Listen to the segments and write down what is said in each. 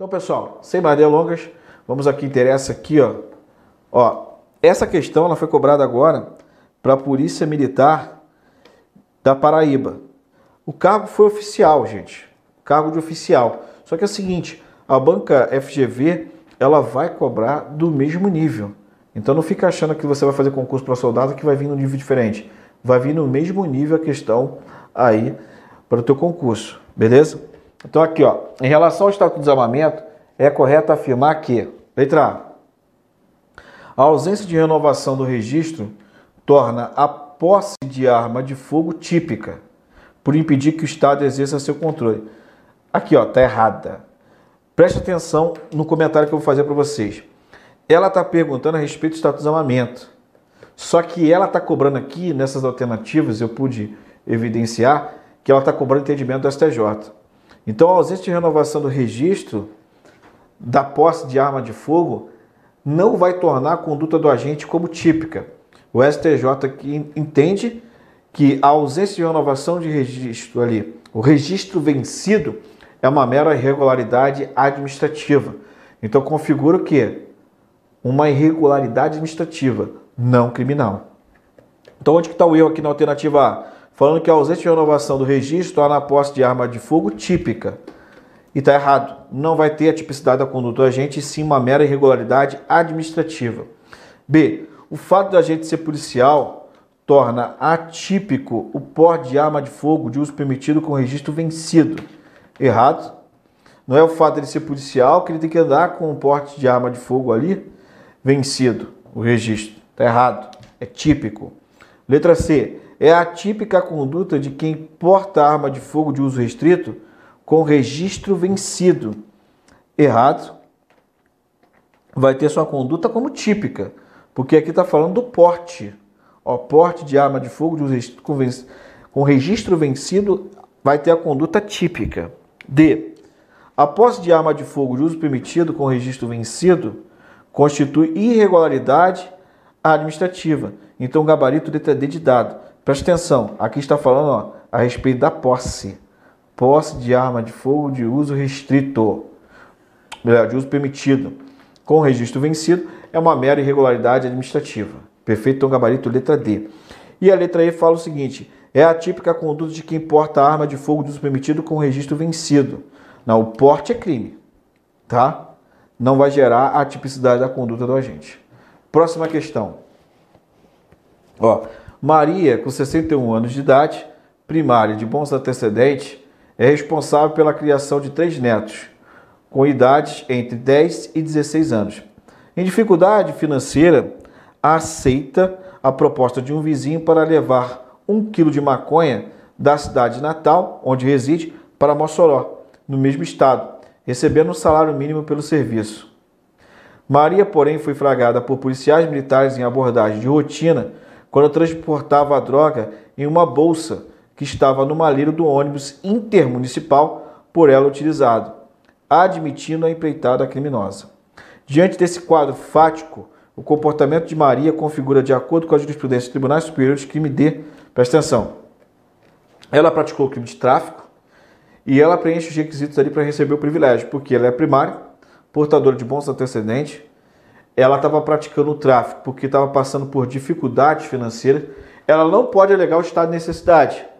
Então, pessoal, sem mais delongas, vamos aqui interessa aqui, ó. Ó, essa questão ela foi cobrada agora para a Polícia Militar da Paraíba. O cargo foi oficial, gente. Cargo de oficial. Só que é o seguinte, a banca FGV, ela vai cobrar do mesmo nível. Então não fica achando que você vai fazer concurso para soldado que vai vir num nível diferente. Vai vir no mesmo nível a questão aí para o teu concurso, beleza? Então aqui, ó, em relação ao estatuto de desarmamento, é correto afirmar que, letra A, a ausência de renovação do registro torna a posse de arma de fogo típica, por impedir que o Estado exerça seu controle. Aqui, ó, tá errada. Preste atenção no comentário que eu vou fazer para vocês. Ela está perguntando a respeito do estatuto de desarmamento. Só que ela está cobrando aqui, nessas alternativas, eu pude evidenciar que ela está cobrando entendimento do STJ. Então, a ausência de renovação do registro da posse de arma de fogo não vai tornar a conduta do agente como típica. O STJ entende que a ausência de renovação de registro ali, o registro vencido, é uma mera irregularidade administrativa. Então configura o que? Uma irregularidade administrativa, não criminal. Então onde que está o erro aqui na alternativa A? Falando que a ausência de renovação do registro torna a posse de arma de fogo típica. E está errado. Não vai ter a tipicidade da conduta do agente, sim uma mera irregularidade administrativa. B. O fato do agente ser policial torna atípico o porte de arma de fogo de uso permitido com registro vencido. Errado. Não é o fato dele ser policial que ele tem que andar com o porte de arma de fogo ali vencido, o registro. Está errado. É típico. Letra C. É a conduta de quem porta arma de fogo de uso restrito com registro vencido. Errado. Vai ter sua conduta como típica, porque aqui está falando do porte. Ó, porte de arma de fogo de uso com, com registro vencido vai ter a conduta típica. D. A posse de arma de fogo de uso permitido com registro vencido constitui irregularidade administrativa. Então, o gabarito letra D de dado. Preste atenção, aqui está falando ó, a respeito da posse posse de arma de fogo de uso restrito, de uso permitido, com registro vencido, é uma mera irregularidade administrativa. Perfeito, então gabarito letra D. E a letra E fala o seguinte: é a típica conduta de quem porta arma de fogo de uso permitido com registro vencido. Não, o porte é crime, tá? Não vai gerar a tipicidade da conduta do agente. Próxima questão. Ó, Maria, com 61 anos de idade, primária de bons antecedentes, é responsável pela criação de três netos, com idades entre 10 e 16 anos. Em dificuldade financeira, aceita a proposta de um vizinho para levar um quilo de maconha da cidade natal, onde reside, para Mossoró, no mesmo estado, recebendo um salário mínimo pelo serviço. Maria, porém, foi flagrada por policiais militares em abordagem de rotina quando transportava a droga em uma bolsa que estava no malheiro do ônibus intermunicipal por ela utilizado, admitindo a empreitada criminosa. Diante desse quadro fático, o comportamento de Maria configura, de acordo com a jurisprudência do Tribunal Superior de Crime D, presta atenção, ela praticou o crime de tráfico e ela preenche os requisitos ali para receber o privilégio, porque ela é primária, portadora de bons antecedentes, ela estava praticando o tráfico porque estava passando por dificuldades financeiras, ela não pode alegar o estado de necessidade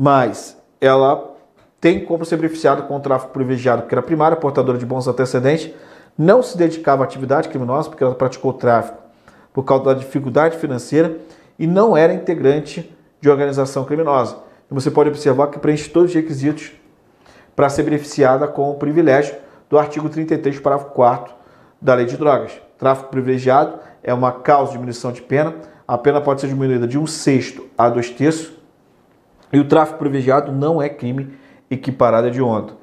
mas ela tem como ser beneficiada com o tráfico privilegiado, porque era primária, portadora de bons antecedentes, não se dedicava à atividade criminosa, porque ela praticou tráfico por causa da dificuldade financeira e não era integrante de organização criminosa. Você pode observar que preenche todos os requisitos para ser beneficiada com o privilégio do artigo 33, parágrafo 4 da Lei de Drogas. Tráfico privilegiado é uma causa de diminuição de pena. A pena pode ser diminuída de um sexto a dois terços e o tráfico privilegiado não é crime equiparado de onda.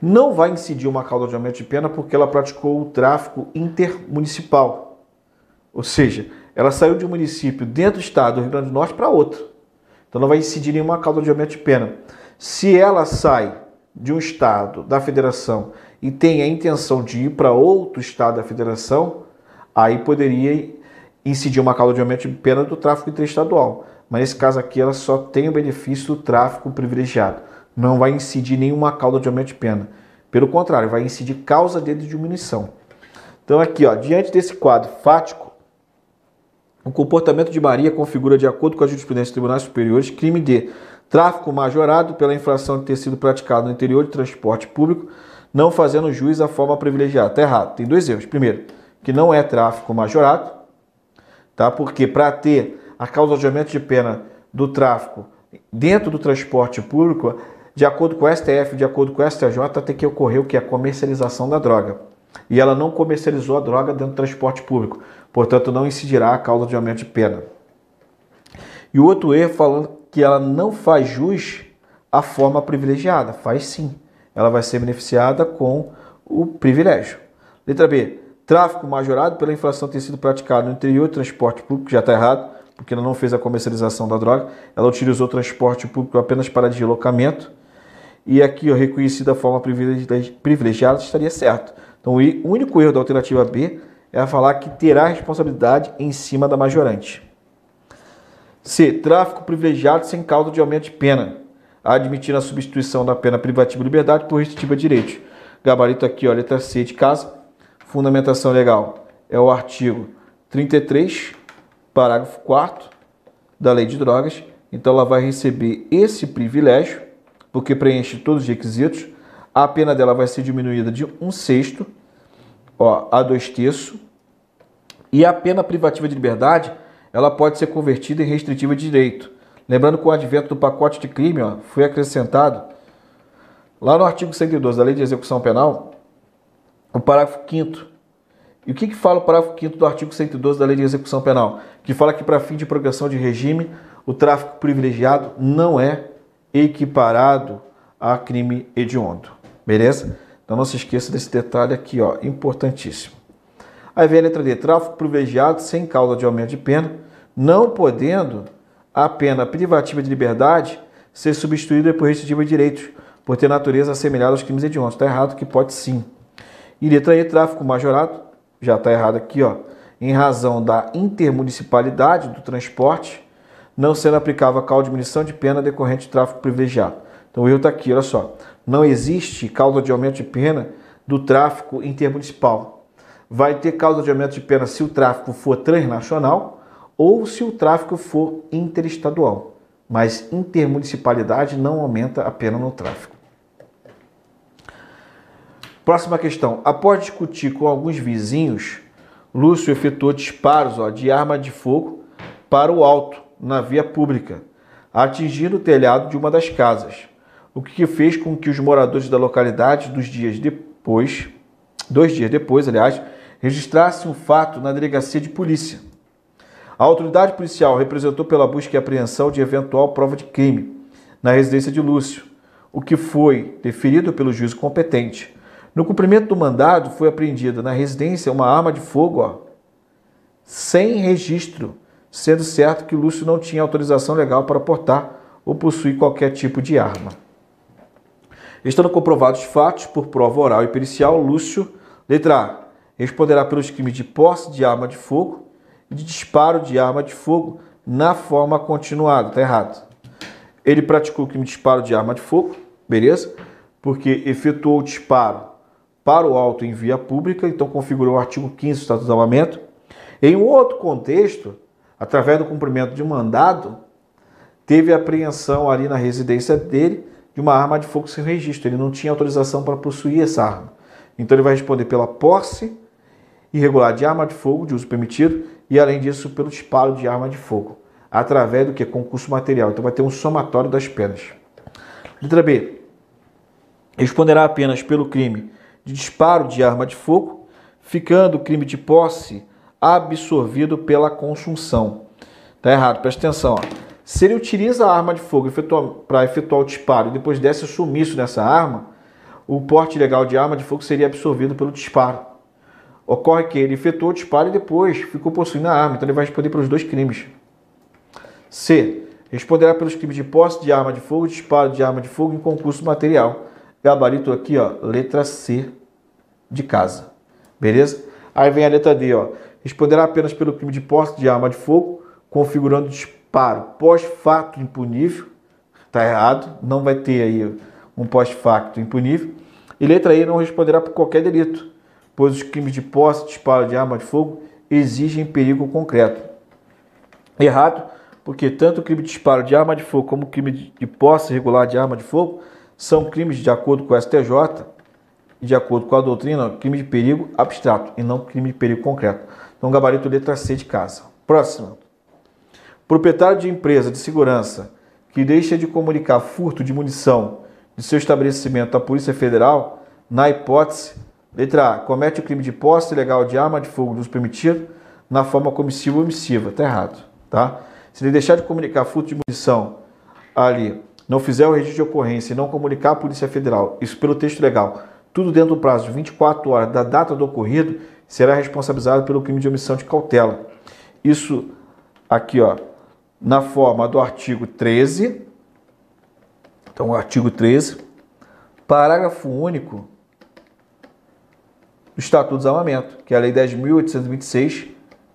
Não vai incidir uma causa de aumento de pena porque ela praticou o tráfico intermunicipal. Ou seja, ela saiu de um município dentro do estado do Rio Grande do Norte para outro. Então não vai incidir nenhuma causa de aumento de pena. Se ela sai de um estado da federação e tem a intenção de ir para outro estado da federação, aí poderia incidir uma causa de aumento de pena do tráfico interestadual mas nesse caso aqui ela só tem o benefício do tráfico privilegiado. Não vai incidir nenhuma causa de aumento de pena. Pelo contrário, vai incidir causa de diminuição. Então aqui, ó, diante desse quadro fático, o comportamento de Maria configura, de acordo com a jurisprudência dos tribunais superiores, crime de tráfico majorado pela infração de ter sido praticado no interior de transporte público, não fazendo juiz à forma privilegiada. Está errado. Tem dois erros. Primeiro, que não é tráfico majorado, tá? Porque para ter a causa de aumento de pena do tráfico dentro do transporte público, de acordo com o STF, de acordo com o STJ, tem que ocorrer o que? A comercialização da droga. E ela não comercializou a droga dentro do transporte público. Portanto, não incidirá a causa de aumento de pena. E o outro erro falando que ela não faz jus à forma privilegiada. Faz sim. Ela vai ser beneficiada com o privilégio. Letra B. Tráfico majorado pela inflação ter sido praticado no interior do transporte público, já está errado, porque ela não fez a comercialização da droga. Ela utilizou o transporte público apenas para deslocamento. E aqui, ó, reconhecida a forma privilegiada, estaria certo. Então, o único erro da alternativa B é falar que terá responsabilidade em cima da majorante. C. Tráfico privilegiado sem causa de aumento de pena. Admitir a substituição da pena privativa de liberdade por restritiva de direitos. Gabarito aqui, ó, letra C de casa. Fundamentação legal é o artigo 33, parágrafo 4 da Lei de Drogas. Então ela vai receber esse privilégio, porque preenche todos os requisitos. A pena dela vai ser diminuída de um sexto ó, a dois terços. E a pena privativa de liberdade ela pode ser convertida em restritiva de direito. Lembrando que o advento do pacote de crime ó, foi acrescentado lá no artigo 112 da Lei de Execução Penal, o parágrafo 5 E o que, que fala o parágrafo 5 do artigo 112 da Lei de Execução Penal? Que fala que para fim de progressão de regime, o tráfico privilegiado não é equiparado a crime hediondo. Beleza? Então não se esqueça desse detalhe aqui, ó, importantíssimo. Aí vem a letra D, tráfico privilegiado sem causa de aumento de pena, não podendo a pena privativa de liberdade ser substituída por restritiva de direitos, por ter natureza assemelhada aos crimes hediondos. Está errado que pode sim. E letra E, tráfico majorado, já está errado aqui, ó, em razão da intermunicipalidade do transporte, não sendo aplicável a causa de diminuição de pena decorrente de tráfico privilegiado. Então o erro está aqui, olha só. Não existe causa de aumento de pena do tráfico intermunicipal vai ter causa de aumento de pena se o tráfico for transnacional ou se o tráfico for interestadual. Mas intermunicipalidade não aumenta a pena no tráfico. Próxima questão. Após discutir com alguns vizinhos, Lúcio efetuou disparos ó, de arma de fogo para o alto, na via pública, atingindo o telhado de uma das casas, o que fez com que os moradores da localidade, dos dias depois, dois dias depois, aliás, registrasse um fato na delegacia de polícia. A autoridade policial representou pela busca e apreensão de eventual prova de crime na residência de Lúcio, o que foi deferido pelo juiz competente. No cumprimento do mandado, foi apreendida na residência uma arma de fogo ó, sem registro, sendo certo que Lúcio não tinha autorização legal para portar ou possuir qualquer tipo de arma. Estando comprovados os fatos por prova oral e pericial, Lúcio, letra A, responderá pelos crimes de posse de arma de fogo de disparo de arma de fogo na forma continuada. Está errado. Ele praticou o crime de disparo de arma de fogo, beleza? Porque efetuou o disparo para o alto em via pública, então configurou o artigo 15 do Estatuto do Armamento. Em um outro contexto, através do cumprimento de um mandado, teve apreensão ali na residência dele de uma arma de fogo sem registro. Ele não tinha autorização para possuir essa arma. Então ele vai responder pela posse irregular de arma de fogo de uso permitido e, além disso, pelo disparo de arma de fogo, através do que? Concurso material. Então vai ter um somatório das penas. Letra B. Responderá apenas pelo crime de disparo de arma de fogo, ficando o crime de posse absorvido pela consunção. Tá errado, presta atenção. Ó. Se ele utiliza a arma de fogo para efetuar o disparo e depois desse sumiço nessa arma, o porte legal de arma de fogo seria absorvido pelo disparo. Ocorre que ele efetuou o disparo e depois ficou possuindo a arma, então ele vai responder pelos dois crimes. C. Responderá pelos crimes de posse de arma de fogo, disparo de arma de fogo em concurso material. Gabarito aqui, ó, letra C de casa. Beleza? Aí vem a letra D, ó. Responderá apenas pelo crime de posse de arma de fogo, configurando disparo pós-fato impunível. Tá errado, não vai ter aí um pós-facto impunível E letra E não responderá por qualquer delito, pois os crimes de posse disparo de arma de fogo exigem perigo concreto. Errado, porque tanto o crime de disparo de arma de fogo como o crime de posse regular de arma de fogo são crimes de acordo com o STJ de acordo com a doutrina, crime de perigo abstrato e não crime de perigo concreto. Então, gabarito letra C de casa. Próxima. Proprietário de empresa de segurança que deixa de comunicar furto de munição de seu estabelecimento à Polícia Federal, na hipótese, letra A, comete o crime de posse ilegal de arma de fogo de uso permitido na forma comissiva ou omissiva. Está errado, tá? Se ele deixar de comunicar furto de munição ali, não fizer o registro de ocorrência e não comunicar à Polícia Federal, isso pelo texto legal, tudo dentro do prazo de 24 horas da data do ocorrido, será responsabilizado pelo crime de omissão de cautela. Isso aqui, ó, na forma do artigo 13. Então, o artigo 13, parágrafo único do Estatuto do Desarmamento, que é a Lei 10.826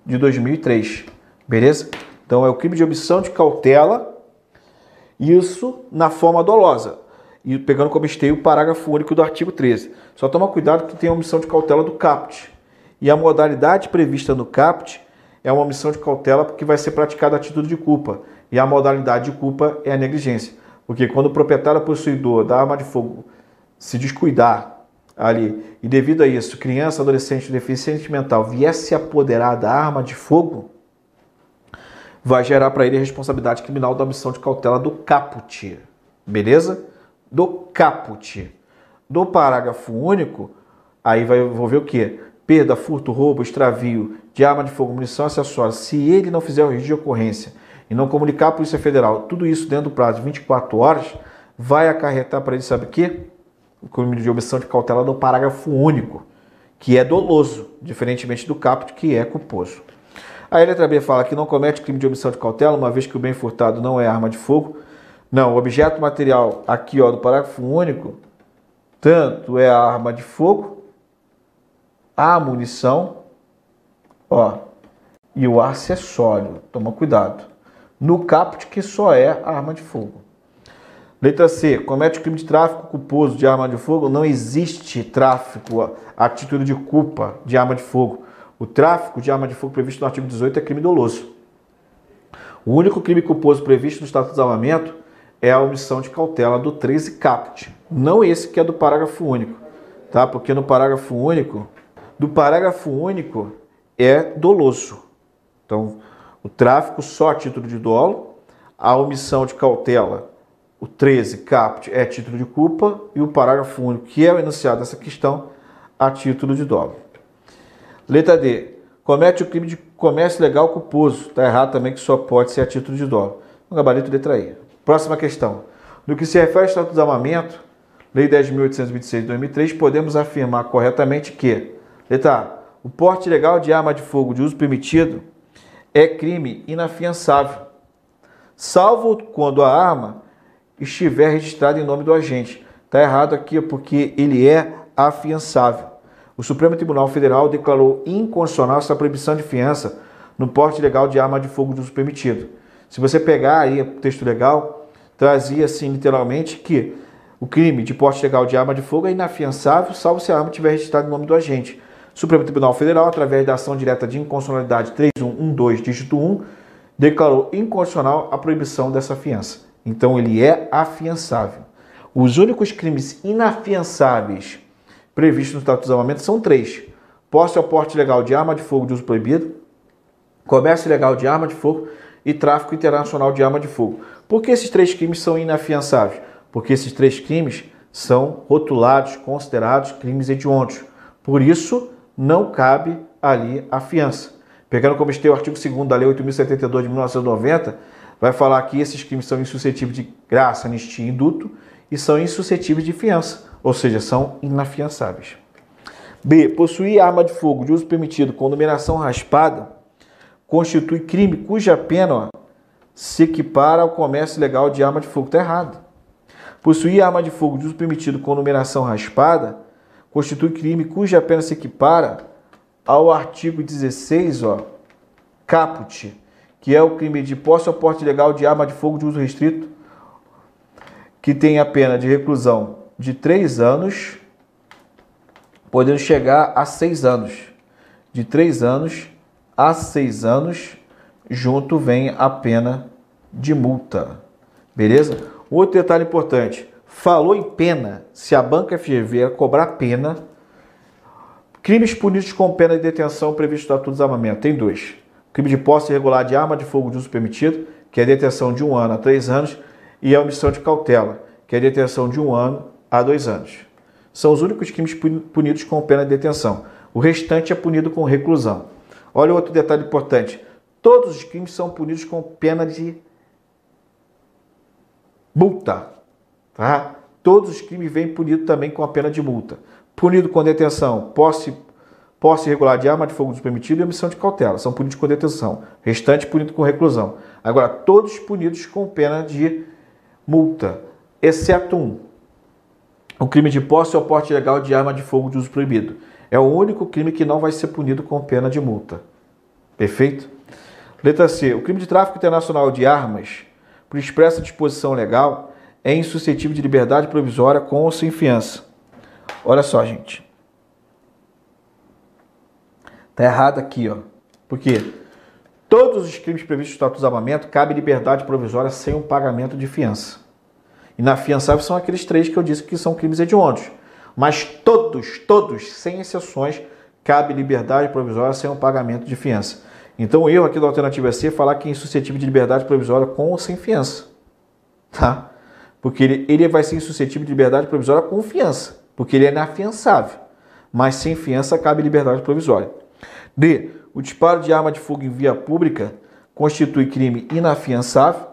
de 2003. Beleza? Então, é o crime de omissão de cautela, isso na forma dolosa. E pegando como esteio o parágrafo único do artigo 13. Só toma cuidado que tem a omissão de cautela do CAPT. E a modalidade prevista no CAPT é uma omissão de cautela porque vai ser praticada a título de culpa. E a modalidade de culpa é a negligência. Porque quando o proprietário possuidor da arma de fogo se descuidar ali e devido a isso, criança, adolescente, deficiente mental viesse se apoderar da arma de fogo, vai gerar para ele a responsabilidade criminal da omissão de cautela do caput. Beleza? Do caput. Do parágrafo único, aí vai envolver o quê? perda, furto, roubo, extravio de arma de fogo, munição acessória, se ele não fizer o registro de ocorrência e não comunicar à Polícia Federal, tudo isso dentro do prazo de 24 horas, vai acarretar para ele, sabe o quê? Crime de omissão de cautela do parágrafo único, que é doloso, diferentemente do caput, que é culposo. A letra B fala que não comete crime de omissão de cautela, uma vez que o bem furtado não é arma de fogo. Não, o objeto material aqui ó, do parágrafo único, tanto é a arma de fogo, a munição, ó, e o acessório. Toma cuidado. No caput, que só é arma de fogo. Letra C. Comete crime de tráfico culposo de arma de fogo. Não existe tráfico a título de culpa de arma de fogo. O tráfico de arma de fogo previsto no artigo 18 é crime doloso. O único crime culposo previsto no Estatuto de Desarmamento é a omissão de cautela do 13 caput. Não esse que é do parágrafo único, tá? Porque no parágrafo único do parágrafo único é doloso. Então, o tráfico só a título de dolo, a omissão de cautela, o 13, caput, é título de culpa, e o parágrafo único, que é o enunciado dessa questão, a título de dolo. Letra D. Comete o crime de comércio legal culposo. Está errado também que só pode ser a título de dolo. No gabarito letra E. Próxima questão. No que se refere ao Estatuto do Desarmamento, Lei 10.826 de 2003, podemos afirmar corretamente que Letra A. O porte ilegal de arma de fogo de uso permitido é crime inafiançável, salvo quando a arma estiver registrada em nome do agente. Está errado aqui porque ele é afiançável. O Supremo Tribunal Federal declarou inconstitucional essa proibição de fiança no porte ilegal de arma de fogo de uso permitido. Se você pegar aí o texto legal, trazia assim literalmente que o crime de porte ilegal de arma de fogo é inafiançável, salvo se a arma estiver registrada em nome do agente. Supremo Tribunal Federal, através da ação direta de inconstitucionalidade 3112, dígito 1, declarou inconstitucional a proibição dessa fiança. Então ele é afiançável. Os únicos crimes inafiançáveis previstos no Estatuto de Desarmamento são três: posse ao porte legal de arma de fogo de uso proibido, comércio ilegal de arma de fogo e tráfico internacional de arma de fogo. Por que esses três crimes são inafiançáveis? Porque esses três crimes são rotulados, considerados crimes hediondos. Por isso, não cabe ali a fiança. Pegando como esteio o artigo 2 da Lei 8.072 de 1990, vai falar que esses crimes são insuscetíveis de graça, anistia e induto e são insuscetíveis de fiança, ou seja, são inafiançáveis. B. Possuir arma de fogo de uso permitido com numeração raspada constitui crime cuja pena ó, se equipara ao comércio legal de arma de fogo. Está errado. Possuir arma de fogo de uso permitido com numeração raspada constitui crime cuja pena se equipara ao artigo 16, ó, caput, que é o crime de posse ou porte ilegal de arma de fogo de uso restrito, que tem a pena de reclusão de três anos podendo chegar a seis anos. De três anos a seis anos, junto vem a pena de multa. Beleza? Outro detalhe importante: falou em pena, se a banca FGV cobrar pena, crimes punidos com pena de detenção previsto no Estatuto do Desarmamento, tem dois. Crime de posse irregular de arma de fogo de uso permitido, que é detenção de um ano a três anos, e a omissão de cautela, que é detenção de um ano a dois anos. São os únicos crimes punidos com pena de detenção. O restante é punido com reclusão. Olha outro detalhe importante: todos os crimes são punidos com pena de multa. Tá? Todos os crimes vêm punidos também com a pena de multa. Punido com detenção, posse, posse irregular de arma de fogo despermitido e omissão de cautela. São punidos com detenção. Restante punido com reclusão. Agora, todos punidos com pena de multa, exceto um. O crime de posse ou porte ilegal de arma de fogo de uso proibido. É o único crime que não vai ser punido com pena de multa. Perfeito? Letra C. O crime de tráfico internacional de armas, por expressa disposição legal, é insuscetível de liberdade provisória com ou sem fiança. Olha só, gente. Tá errado aqui, ó. Por quê? Todos os crimes previstos no Estatuto do Desarmamento cabe liberdade provisória sem um pagamento de fiança. Inafiançáveis são aqueles três que eu disse que são crimes hediondos. Mas todos, todos, sem exceções, cabe liberdade provisória sem um pagamento de fiança. Então o erro aqui da alternativa C é falar que é insuscetível de liberdade provisória com ou sem fiança. Tá? Porque ele, ele vai ser insuscetível de liberdade provisória com fiança, porque ele é inafiançável. Mas sem fiança cabe liberdade provisória. D. O disparo de arma de fogo em via pública constitui crime inafiançável,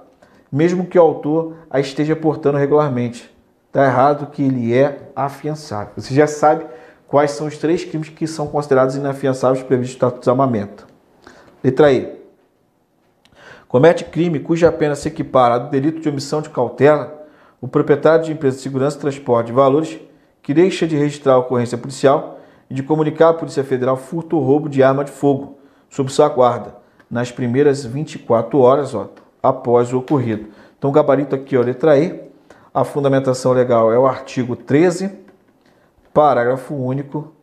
mesmo que o autor a esteja portando regularmente. Está errado que ele é afiançável. Você já sabe quais são os três crimes que são considerados inafiançáveis previstos no Estatuto de Desarmamento. Letra E. Comete crime cuja pena se equipara ao delito de omissão de cautela o proprietário de empresa de segurança e transporte de valores que deixa de registrar a ocorrência policial e de comunicar à Polícia Federal furto ou roubo de arma de fogo sob sua guarda nas primeiras 24 horas ó, após o ocorrido. Então, o gabarito aqui, ó, letra E, a fundamentação legal é o artigo 13, parágrafo único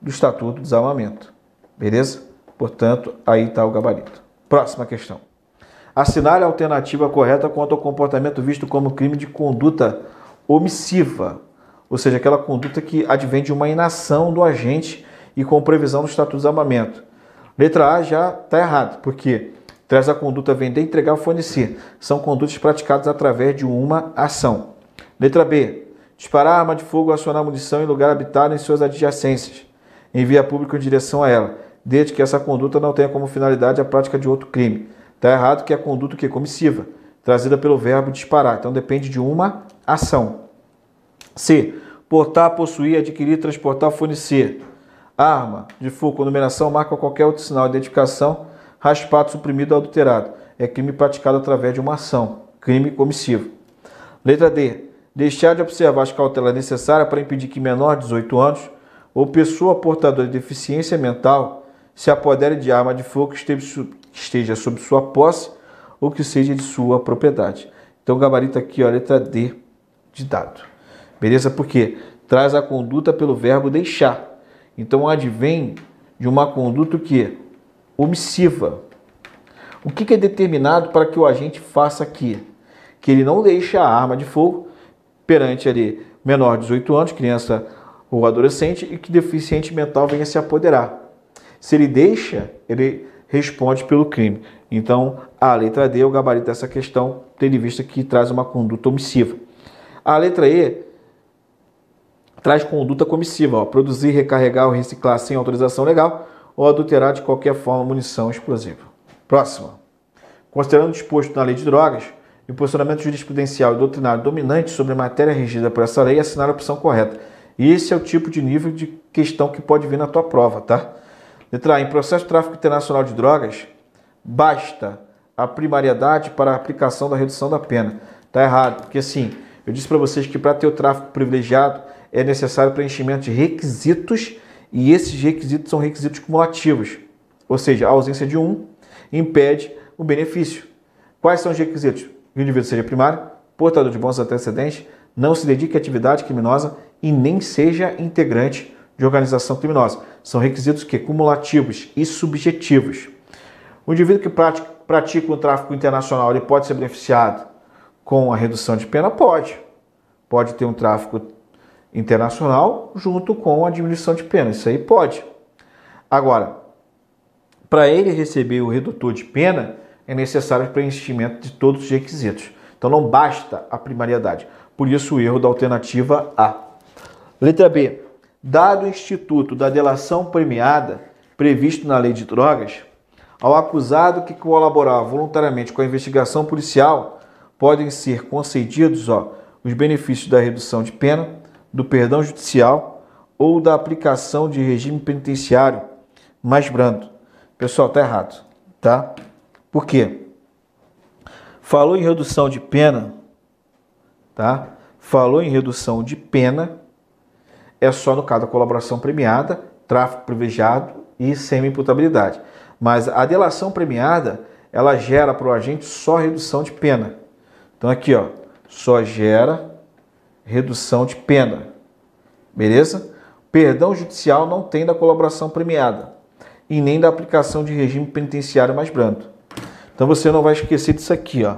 do Estatuto do Desarmamento. Beleza? Portanto, aí está o gabarito. Próxima questão. Assinale a alternativa correta quanto ao comportamento visto como crime de conduta omissiva, ou seja, aquela conduta que advém de uma inação do agente e com previsão do Estatuto do Desarmamento. Letra A já está errado, porque Traz a conduta vender, entregar ou fornecer. São condutas praticadas através de uma ação. Letra B. Disparar arma de fogo ou acionar munição em lugar habitado em suas adjacências. Em via pública em direção a ela, desde que essa conduta não tenha como finalidade a prática de outro crime. Está errado que é a conduta que é comissiva, trazida pelo verbo disparar. Então depende de uma ação. C. Portar, possuir, adquirir, transportar, fornecer. Arma de fogo numeração, marca ou qualquer outro sinal de identificação raspado, suprimido ou adulterado. É crime praticado através de uma ação, crime comissivo. Letra D. Deixar de observar as cautelas necessárias para impedir que menor de 18 anos ou pessoa portadora de deficiência mental se apodere de arma de fogo que esteja sob sua posse ou que seja de sua propriedade. Então, gabarito aqui, ó, letra D de dado. Beleza? Porque traz a conduta pelo verbo deixar. Então, advém de uma conduta que omissiva. O que é determinado para que o agente faça aqui? Que ele não deixe a arma de fogo perante ali menor de 18 anos, criança ou adolescente, e que deficiente mental venha se apoderar. Se ele deixa, ele responde pelo crime. Então, a letra D é o gabarito dessa questão, tendo em vista que traz uma conduta omissiva. A letra E traz conduta comissiva, ó, produzir, recarregar ou reciclar sem autorização legal, ou adulterar de qualquer forma munição explosiva. Próxima. Considerando o disposto na lei de drogas, o posicionamento jurisprudencial e doutrinário dominante sobre a matéria regida por essa lei, assinar a opção correta. E esse é o tipo de nível de questão que pode vir na tua prova, tá? Letra A. Em processo de tráfico internacional de drogas, basta a primariedade para a aplicação da redução da pena. Tá errado, porque assim, eu disse para vocês que para ter o tráfico privilegiado é necessário preenchimento de requisitos e esses requisitos são requisitos cumulativos, ou seja, a ausência de um impede o benefício. Quais são os requisitos? O indivíduo seja primário, portador de bons antecedentes, não se dedique à atividade criminosa e nem seja integrante de organização criminosa. São requisitos que cumulativos e subjetivos. O indivíduo que pratica, pratica o tráfico internacional, ele pode ser beneficiado com a redução de pena? Pode. Pode ter um tráfico internacional junto com a diminuição de pena. Isso aí pode. Agora, para ele receber o redutor de pena, é necessário o preenchimento de todos os requisitos. Então não basta a primariedade. Por isso o erro da alternativa A. Letra B. Dado o instituto da delação premiada previsto na lei de drogas, ao acusado que colaborar voluntariamente com a investigação policial, podem ser concedidos ó, os benefícios da redução de pena, do perdão judicial ou da aplicação de regime penitenciário mais brando. Pessoal, tá errado, tá? Por quê? Falou em redução de pena, tá? Falou em redução de pena, é só no caso da colaboração premiada, tráfico privilegiado e semi-imputabilidade. Mas a delação premiada, ela gera para o agente só redução de pena. Então aqui, ó, só gera redução de pena. Beleza? Perdão judicial não tem da colaboração premiada e nem da aplicação de regime penitenciário mais brando. Então você não vai esquecer disso aqui, ó,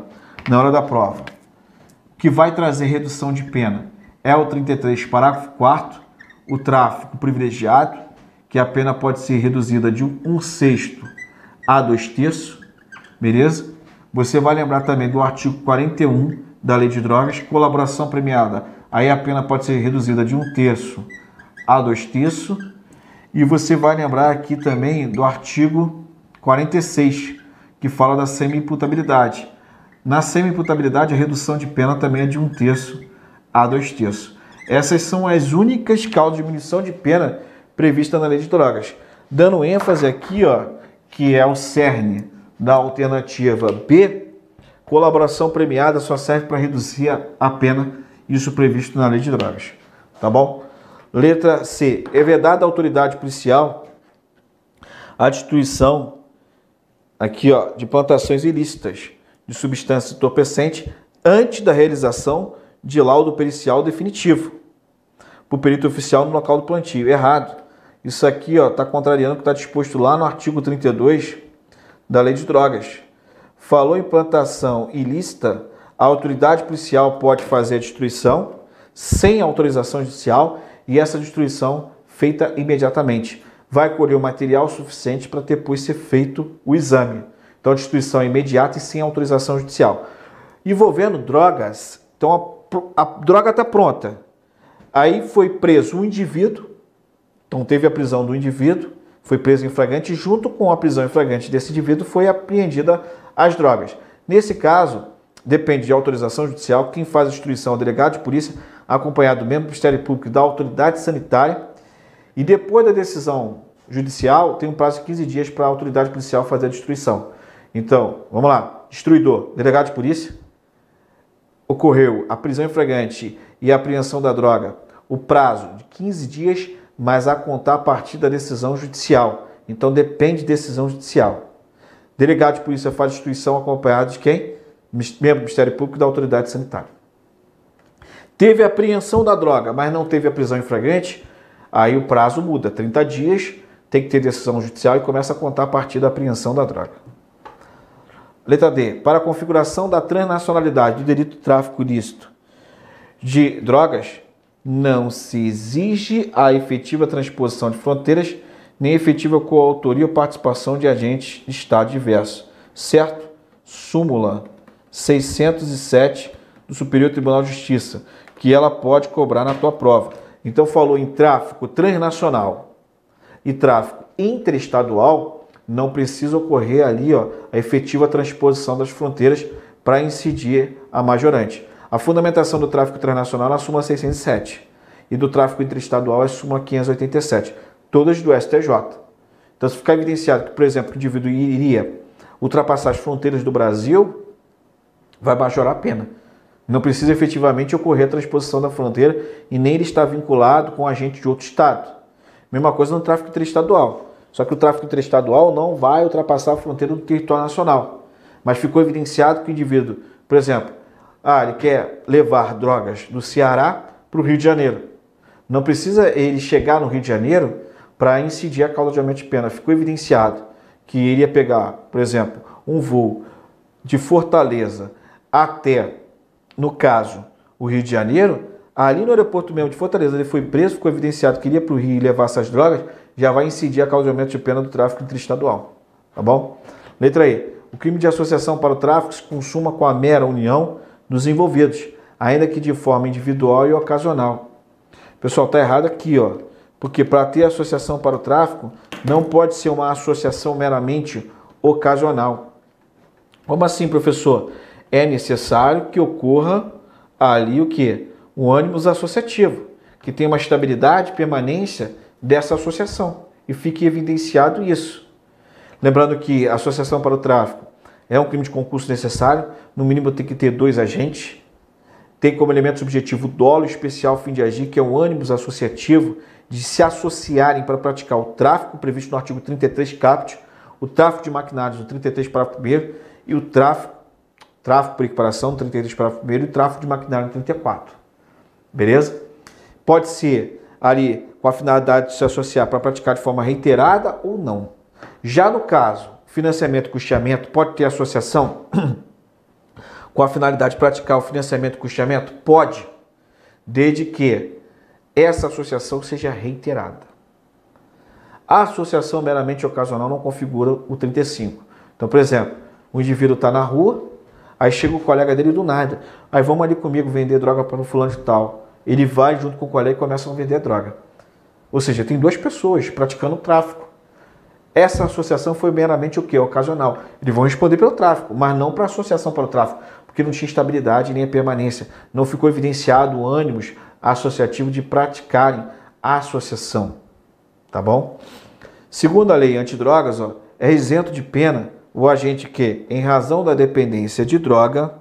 na hora da prova. O que vai trazer redução de pena é o 33, parágrafo 4 o tráfico privilegiado, que a pena pode ser reduzida de um sexto a dois terços, beleza? Você vai lembrar também do artigo 41 da Lei de Drogas, colaboração premiada. Aí a pena pode ser reduzida de um terço a dois terços. E você vai lembrar aqui também do artigo 46, que fala da semi-imputabilidade. Na semi-imputabilidade, a redução de pena também é de um terço a dois terços. Essas são as únicas causas de diminuição de pena previstas na lei de drogas. Dando ênfase aqui, ó, que é o cerne da alternativa B, colaboração premiada só serve para reduzir a pena, isso previsto na lei de drogas. Tá bom? Letra C. É vedada à autoridade policial a destruição aqui, ó, de plantações ilícitas de substância entorpecente antes da realização de laudo pericial definitivo para o perito oficial no local do plantio. Errado. Isso aqui está contrariando o que está disposto lá no artigo 32 da Lei de Drogas. Falou em plantação ilícita, a autoridade policial pode fazer a destruição sem autorização judicial e essa destruição feita imediatamente. Vai colher o material suficiente para depois ser feito o exame. Então, destruição imediata e sem autorização judicial. Envolvendo drogas, então a, a droga está pronta. Aí foi preso um indivíduo, então teve a prisão do indivíduo, foi preso em flagrante, junto com a prisão em flagrante desse indivíduo foi apreendida as drogas. Nesse caso, depende de autorização judicial, quem faz a destruição é o delegado de polícia, acompanhado do membro do Ministério Público e da autoridade sanitária, e depois da decisão judicial, tem um prazo de 15 dias para a autoridade policial fazer a destruição. Então, vamos lá, destruidor, delegado de polícia, ocorreu a prisão em flagrante e a apreensão da droga, o prazo de 15 dias, mas a contar a partir da decisão judicial. Então depende de decisão judicial. Delegado de polícia faz destruição acompanhado de quem? Membro do Ministério Público e da autoridade sanitária. Teve apreensão da droga, mas não teve a prisão em flagrante, aí o prazo muda, 30 dias, tem que ter decisão judicial e começa a contar a partir da apreensão da droga. Letra D. Para a configuração da transnacionalidade do delito de tráfico ilícito de drogas, não se exige a efetiva transposição de fronteiras, nem efetiva coautoria ou participação de agentes de Estado diverso. Certo? Súmula 607 do Superior Tribunal de Justiça, que ela pode cobrar na tua prova. Então falou em tráfico transnacional e tráfico interestadual, não precisa ocorrer ali ó, a efetiva transposição das fronteiras para incidir a majorante. A fundamentação do tráfico transnacional é a súmula 607 e do tráfico interestadual é a súmula 587, todas do STJ. Então, se ficar evidenciado que, por exemplo, o indivíduo iria ultrapassar as fronteiras do Brasil, vai majorar a pena. Não precisa efetivamente ocorrer a transposição da fronteira e nem ele estar vinculado com agente de outro estado. Mesma coisa no tráfico interestadual. Só que o tráfico interestadual não vai ultrapassar a fronteira do território nacional. Mas ficou evidenciado que o indivíduo, por exemplo, ah, ele quer levar drogas do Ceará para o Rio de Janeiro. Não precisa ele chegar no Rio de Janeiro para incidir a causa de aumento de pena. Ficou evidenciado que iria pegar, por exemplo, um voo de Fortaleza até, no caso, o Rio de Janeiro, ali no aeroporto mesmo de Fortaleza, ele foi preso, ficou evidenciado que iria para o Rio e levar essas drogas, já vai incidir a causa de aumento de pena do tráfico interestadual. Tá bom? Letra E. O crime de associação para o tráfico se consuma com a mera união dos envolvidos, ainda que de forma individual e ocasional. Pessoal, tá errado aqui, ó. Porque para ter associação para o tráfico, não pode ser uma associação meramente ocasional. Como assim, professor? É necessário que ocorra ali o que? O ânimos associativo, que tenha uma estabilidade permanência dessa associação. E fique evidenciado isso. Lembrando que a associação para o tráfico é um crime de concurso necessário, no mínimo tem que ter dois agentes. Tem como elemento subjetivo dolo especial fim de agir, que é o ânimos associativo de se associarem para praticar o tráfico previsto no artigo 33 caput, o tráfico de maquinários no 33 parágrafo 1 e o tráfico, tráfico por equiparação no 33 parágrafo 1 e o tráfico de maquinário no 34. Beleza? Pode ser ali com a finalidade de se associar para praticar de forma reiterada ou não. Já no caso, financiamento e custeamento, pode ter associação com a finalidade de praticar o financiamento e custeamento? Pode, desde que essa associação seja reiterada. A associação meramente ocasional não configura o 35. Então, por exemplo, o indivíduo está na rua, aí chega o colega dele do nada. Aí vamos ali comigo vender droga para o fulano de tal. Ele vai junto com o colega e começam a vender droga. Ou seja, tem duas pessoas praticando tráfico. Essa associação foi meramente o que? Ocasional. Eles vão responder pelo tráfico, mas não para associação para o tráfico, porque não tinha estabilidade nem a permanência. Não ficou evidenciado ânimos associativo de praticarem a associação. Tá bom? Segundo a lei antidrogas, ó, é isento de pena o agente que, em razão da dependência de droga,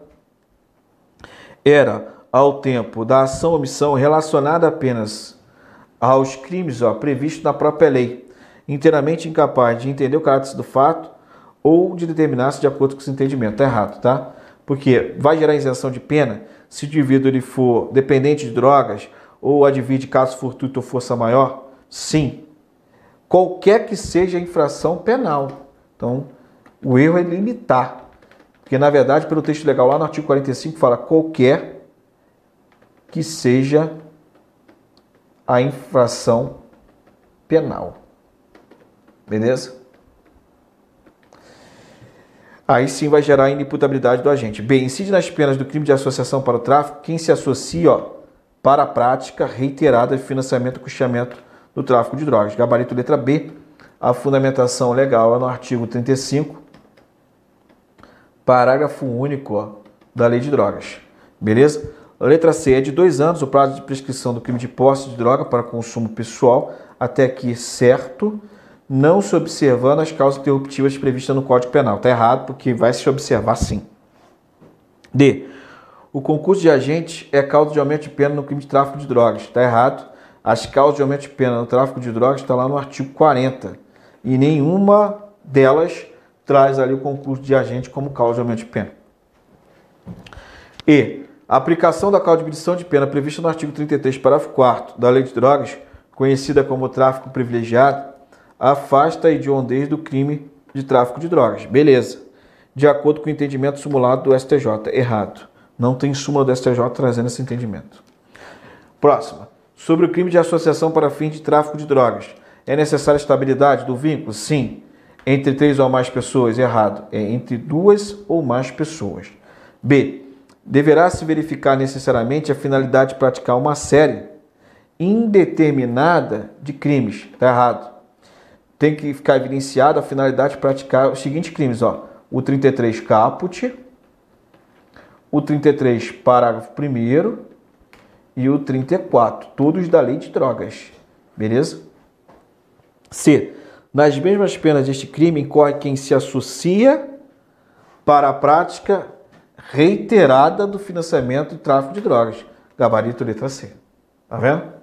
era, ao tempo da ação ou omissão relacionada apenas aos crimes ó, previstos na própria lei, inteiramente incapaz de entender o caráter do fato ou de determinar-se de acordo com esse entendimento. Está errado, tá? Porque vai gerar isenção de pena se o indivíduo ele for dependente de drogas ou advir de caso fortuito ou força maior? Sim. Qualquer que seja a infração penal. Então, o erro é limitar. Porque, na verdade, pelo texto legal lá no artigo 45 fala qualquer que seja a infração penal. Beleza? Aí sim vai gerar a inimputabilidade do agente. B. Incide nas penas do crime de associação para o tráfico quem se associa ó, para a prática reiterada de financiamento e custeamento do tráfico de drogas. Gabarito letra B. A fundamentação legal é no artigo 35, parágrafo único ó, da lei de drogas. Beleza? Letra C é de dois anos o prazo de prescrição do crime de posse de droga para consumo pessoal, até aqui certo não se observando as causas interruptivas previstas no Código Penal. Está errado, porque vai se observar sim. D. O concurso de agente é causa de aumento de pena no crime de tráfico de drogas. Está errado. As causas de aumento de pena no tráfico de drogas está lá no artigo 40. E nenhuma delas traz ali o concurso de agente como causa de aumento de pena. E. A aplicação da causa de diminuição de pena prevista no artigo 33, parágrafo 4 da Lei de Drogas, conhecida como tráfico privilegiado, afasta a hediondez do crime de tráfico de drogas. Beleza. De acordo com o entendimento simulado do STJ. Errado. Não tem súmula do STJ trazendo esse entendimento. Próxima. Sobre o crime de associação para fim de tráfico de drogas. É necessária estabilidade do vínculo? Sim. Entre três ou mais pessoas? Errado. É entre duas ou mais pessoas. B. Deverá se verificar necessariamente a finalidade de praticar uma série indeterminada de crimes. Está errado tem que ficar evidenciado a finalidade de praticar os seguintes crimes, ó. O 33 caput, o 33 parágrafo 1 e o 34, todos da lei de drogas. Beleza? C. Nas mesmas penas deste crime incorre quem se associa para a prática reiterada do financiamento e tráfico de drogas. Gabarito letra C. Tá vendo?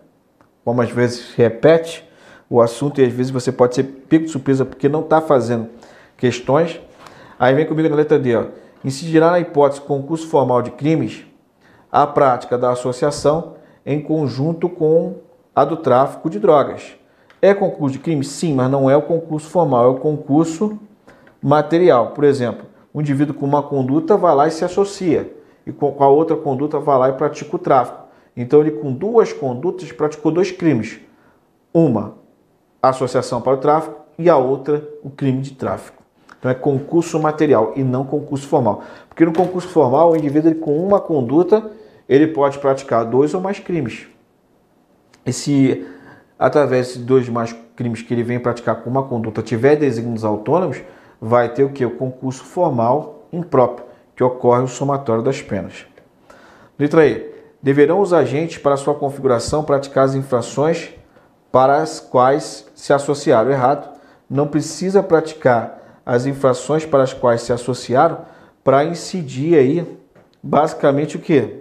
Como às vezes repete, o assunto e às vezes você pode ser pego de surpresa porque não está fazendo questões. Aí vem comigo na letra D. Ó. Incidirá na hipótese concurso formal de crimes a prática da associação em conjunto com a do tráfico de drogas. É concurso de crime? Sim, mas não é o concurso formal, é o concurso material. Por exemplo, um indivíduo com uma conduta vai lá e se associa, e com a outra conduta vai lá e pratica o tráfico. Então, ele com duas condutas praticou dois crimes: uma, associação para o tráfico, e a outra, o crime de tráfico. Então, é concurso material e não concurso formal. Porque no concurso formal, o indivíduo ele, com uma conduta ele pode praticar dois ou mais crimes. E se através de dois ou mais crimes que ele vem praticar com uma conduta tiver desígnios autônomos, vai ter o que? O concurso formal impróprio, que ocorre o somatório das penas. Letra E. Deverão os agentes, para sua configuração, praticar as infrações para as quais se associaram. Errado. Não precisa praticar as infrações para as quais se associaram para incidir aí, basicamente, o que?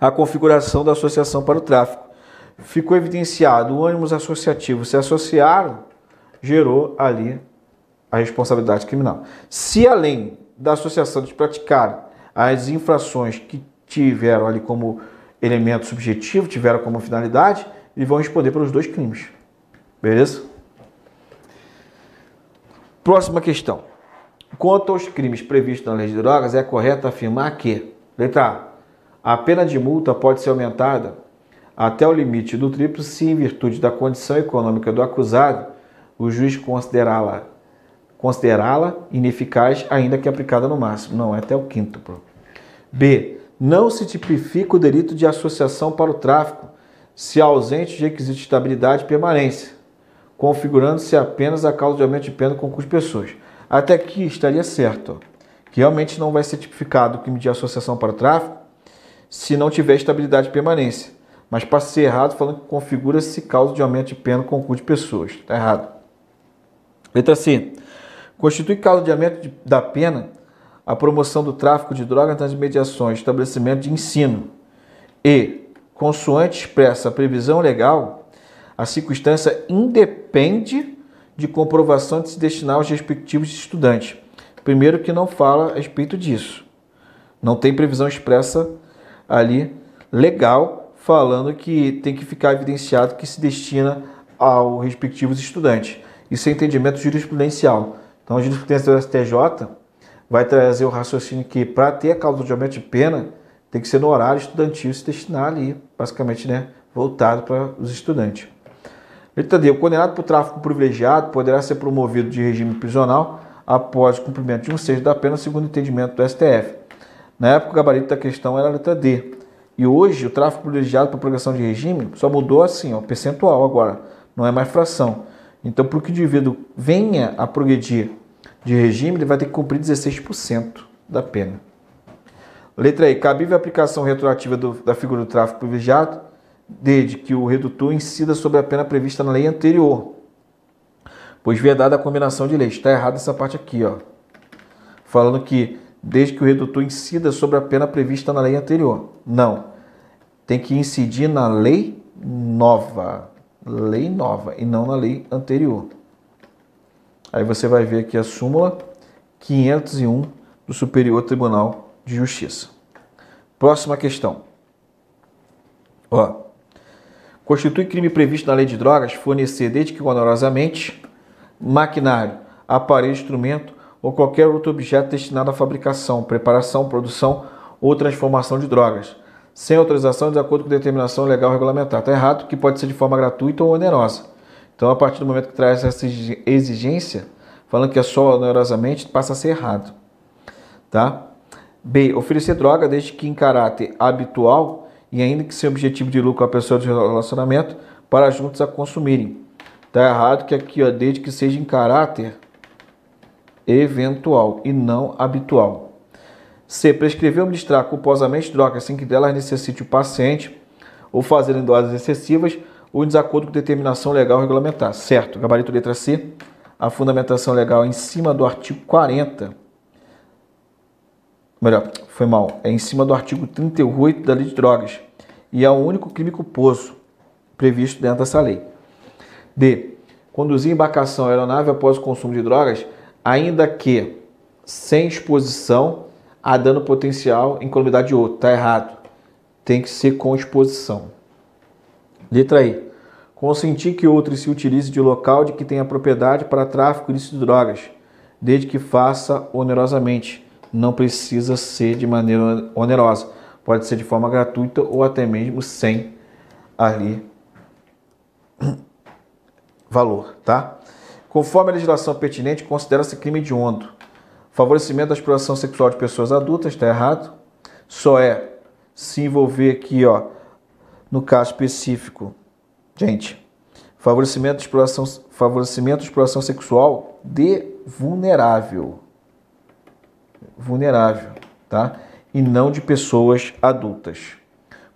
a configuração da associação para o tráfico. Ficou evidenciado o ânimos associativo se associaram, gerou ali a responsabilidade criminal. Se além da associação de praticar as infrações que tiveram ali como elemento subjetivo, tiveram como finalidade, eles vão responder pelos dois crimes. Beleza? Próxima questão. Quanto aos crimes previstos na lei de drogas, é correto afirmar que, letra A, a pena de multa pode ser aumentada até o limite do triplo se, em virtude da condição econômica do acusado, o juiz considerá-la considerá-la ineficaz, ainda que aplicada no máximo. Não, é até o quinto. B. Não se tipifica o delito de associação para o tráfico se ausente de requisito de estabilidade e permanência, configurando-se apenas a causa de aumento de pena com custo de pessoas. Até aqui estaria certo, que realmente não vai ser tipificado o crime de associação para o tráfico, se não tiver estabilidade e permanência. Mas para ser errado, falando que configura-se causa de aumento de pena com concurso de pessoas. Está errado. Letra C. Constitui causa de aumento de, da pena a promoção do tráfico de drogas nas mediações, estabelecimento de ensino. E, consoante expressa a previsão legal, a circunstância independe de comprovação de se destinar aos respectivos estudantes. Primeiro que não fala a respeito disso. Não tem previsão expressa ali legal falando que tem que ficar evidenciado que se destina ao respectivos estudantes. Isso é entendimento jurisprudencial. Então, a jurisprudência do STJ vai trazer o raciocínio que para ter a causa de aumento de pena tem que ser no horário estudantil se destinar ali, basicamente, né, voltado para os estudantes. Letra D. O condenado por tráfico privilegiado poderá ser promovido de regime prisional após cumprimento de um sexto da pena, segundo o entendimento do STF. Na época, o gabarito da questão era a letra D. E hoje, o tráfego privilegiado para progressão de regime só mudou assim, ó, percentual agora, não é mais fração. Então, para que o indivíduo venha a progredir de regime, ele vai ter que cumprir 16% da pena. Letra E. Cabível a aplicação retroativa do, da figura do tráfico privilegiado, desde que o redutor incida sobre a pena prevista na lei anterior, pois vedada a combinação de leis. Está errado essa parte aqui, ó. Falando que desde que o redutor incida sobre a pena prevista na lei anterior. Não. Tem que incidir na lei nova. Lei nova e não na lei anterior. Aí você vai ver aqui a súmula 501 do Superior Tribunal de Justiça. Próxima questão. Ó. Constitui crime previsto na lei de drogas fornecer, desde que onerosamente, maquinário, aparelho, instrumento ou qualquer outro objeto destinado à fabricação, preparação, produção ou transformação de drogas, sem autorização de acordo com determinação legal regulamentar. Está errado que pode ser de forma gratuita ou onerosa. Então, a partir do momento que traz essa exigência, falando que é só onerosamente, passa a ser errado. Tá? B. Oferecer droga desde que em caráter habitual e ainda que sem objetivo de lucro a pessoa de relacionamento para juntos a consumirem. Está errado que aqui, ó, desde que seja em caráter eventual e não habitual. C. Prescrever ou ministrar culposamente drogas sem que delas necessite o paciente ou fazer em doses excessivas ou em desacordo com determinação legal regulamentar. Certo. Gabarito letra C. A fundamentação legal em cima do artigo 40. Melhor, foi mal. É em cima do artigo 38 da Lei de Drogas. E é o único crime culposo previsto dentro dessa lei. D. Conduzir embarcação aeronave após o consumo de drogas ainda que sem exposição a dano potencial em comunidade de outro. Está errado. Tem que ser com exposição. Letra E. Consentir que outro se utilize de local de que tenha propriedade para tráfico ilícito de drogas, desde que faça onerosamente. Não precisa ser de maneira onerosa. Pode ser de forma gratuita ou até mesmo sem ali valor, tá? Conforme a legislação pertinente, considera-se crime hediondo. Favorecimento da exploração sexual de pessoas adultas, está errado. Só é se envolver aqui, ó, no caso específico, gente, favorecimento de exploração, favorecimento de exploração sexual de vulnerável, vulnerável, tá? E não de pessoas adultas.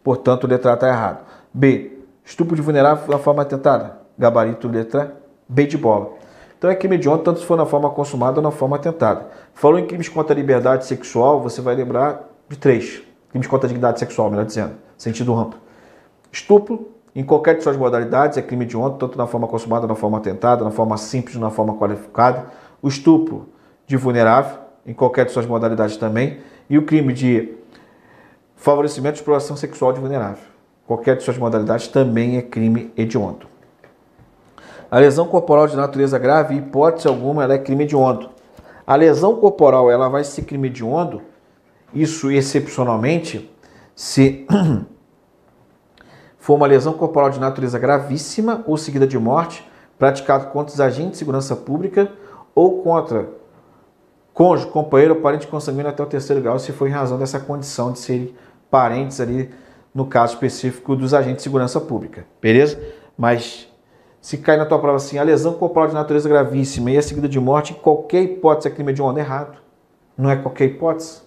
Portanto, letra A está errado. B, estupro de vulnerável na forma tentada. Gabarito letra B de bola. Então é crime hediondo tanto se for na forma consumada ou na forma tentada. Falou em crimes contra a liberdade sexual, você vai lembrar de três. Crimes contra a dignidade sexual, melhor dizendo, sentido amplo. Estupro, em qualquer de suas modalidades, é crime hediondo, tanto na forma consumada, na forma tentada, na forma simples, na forma qualificada. O estupro de vulnerável, em qualquer de suas modalidades também. E o crime de favorecimento de exploração sexual de vulnerável. Qualquer de suas modalidades também é crime hediondo. A lesão corporal de natureza grave, hipótese alguma, ela é crime hediondo. A lesão corporal ela vai ser crime hediondo, isso excepcionalmente, se for uma lesão corporal de natureza gravíssima ou seguida de morte, praticada contra os agentes de segurança pública ou contra cônjuge, companheiro ou parente consanguíneo até o terceiro grau, se for em razão dessa condição de serem parentes ali, no caso específico dos agentes de segurança pública. Beleza? Mas se cai na tua prova assim, a lesão corporal de natureza gravíssima e a seguida de morte, qualquer hipótese é crime de onda errado. Não é qualquer hipótese.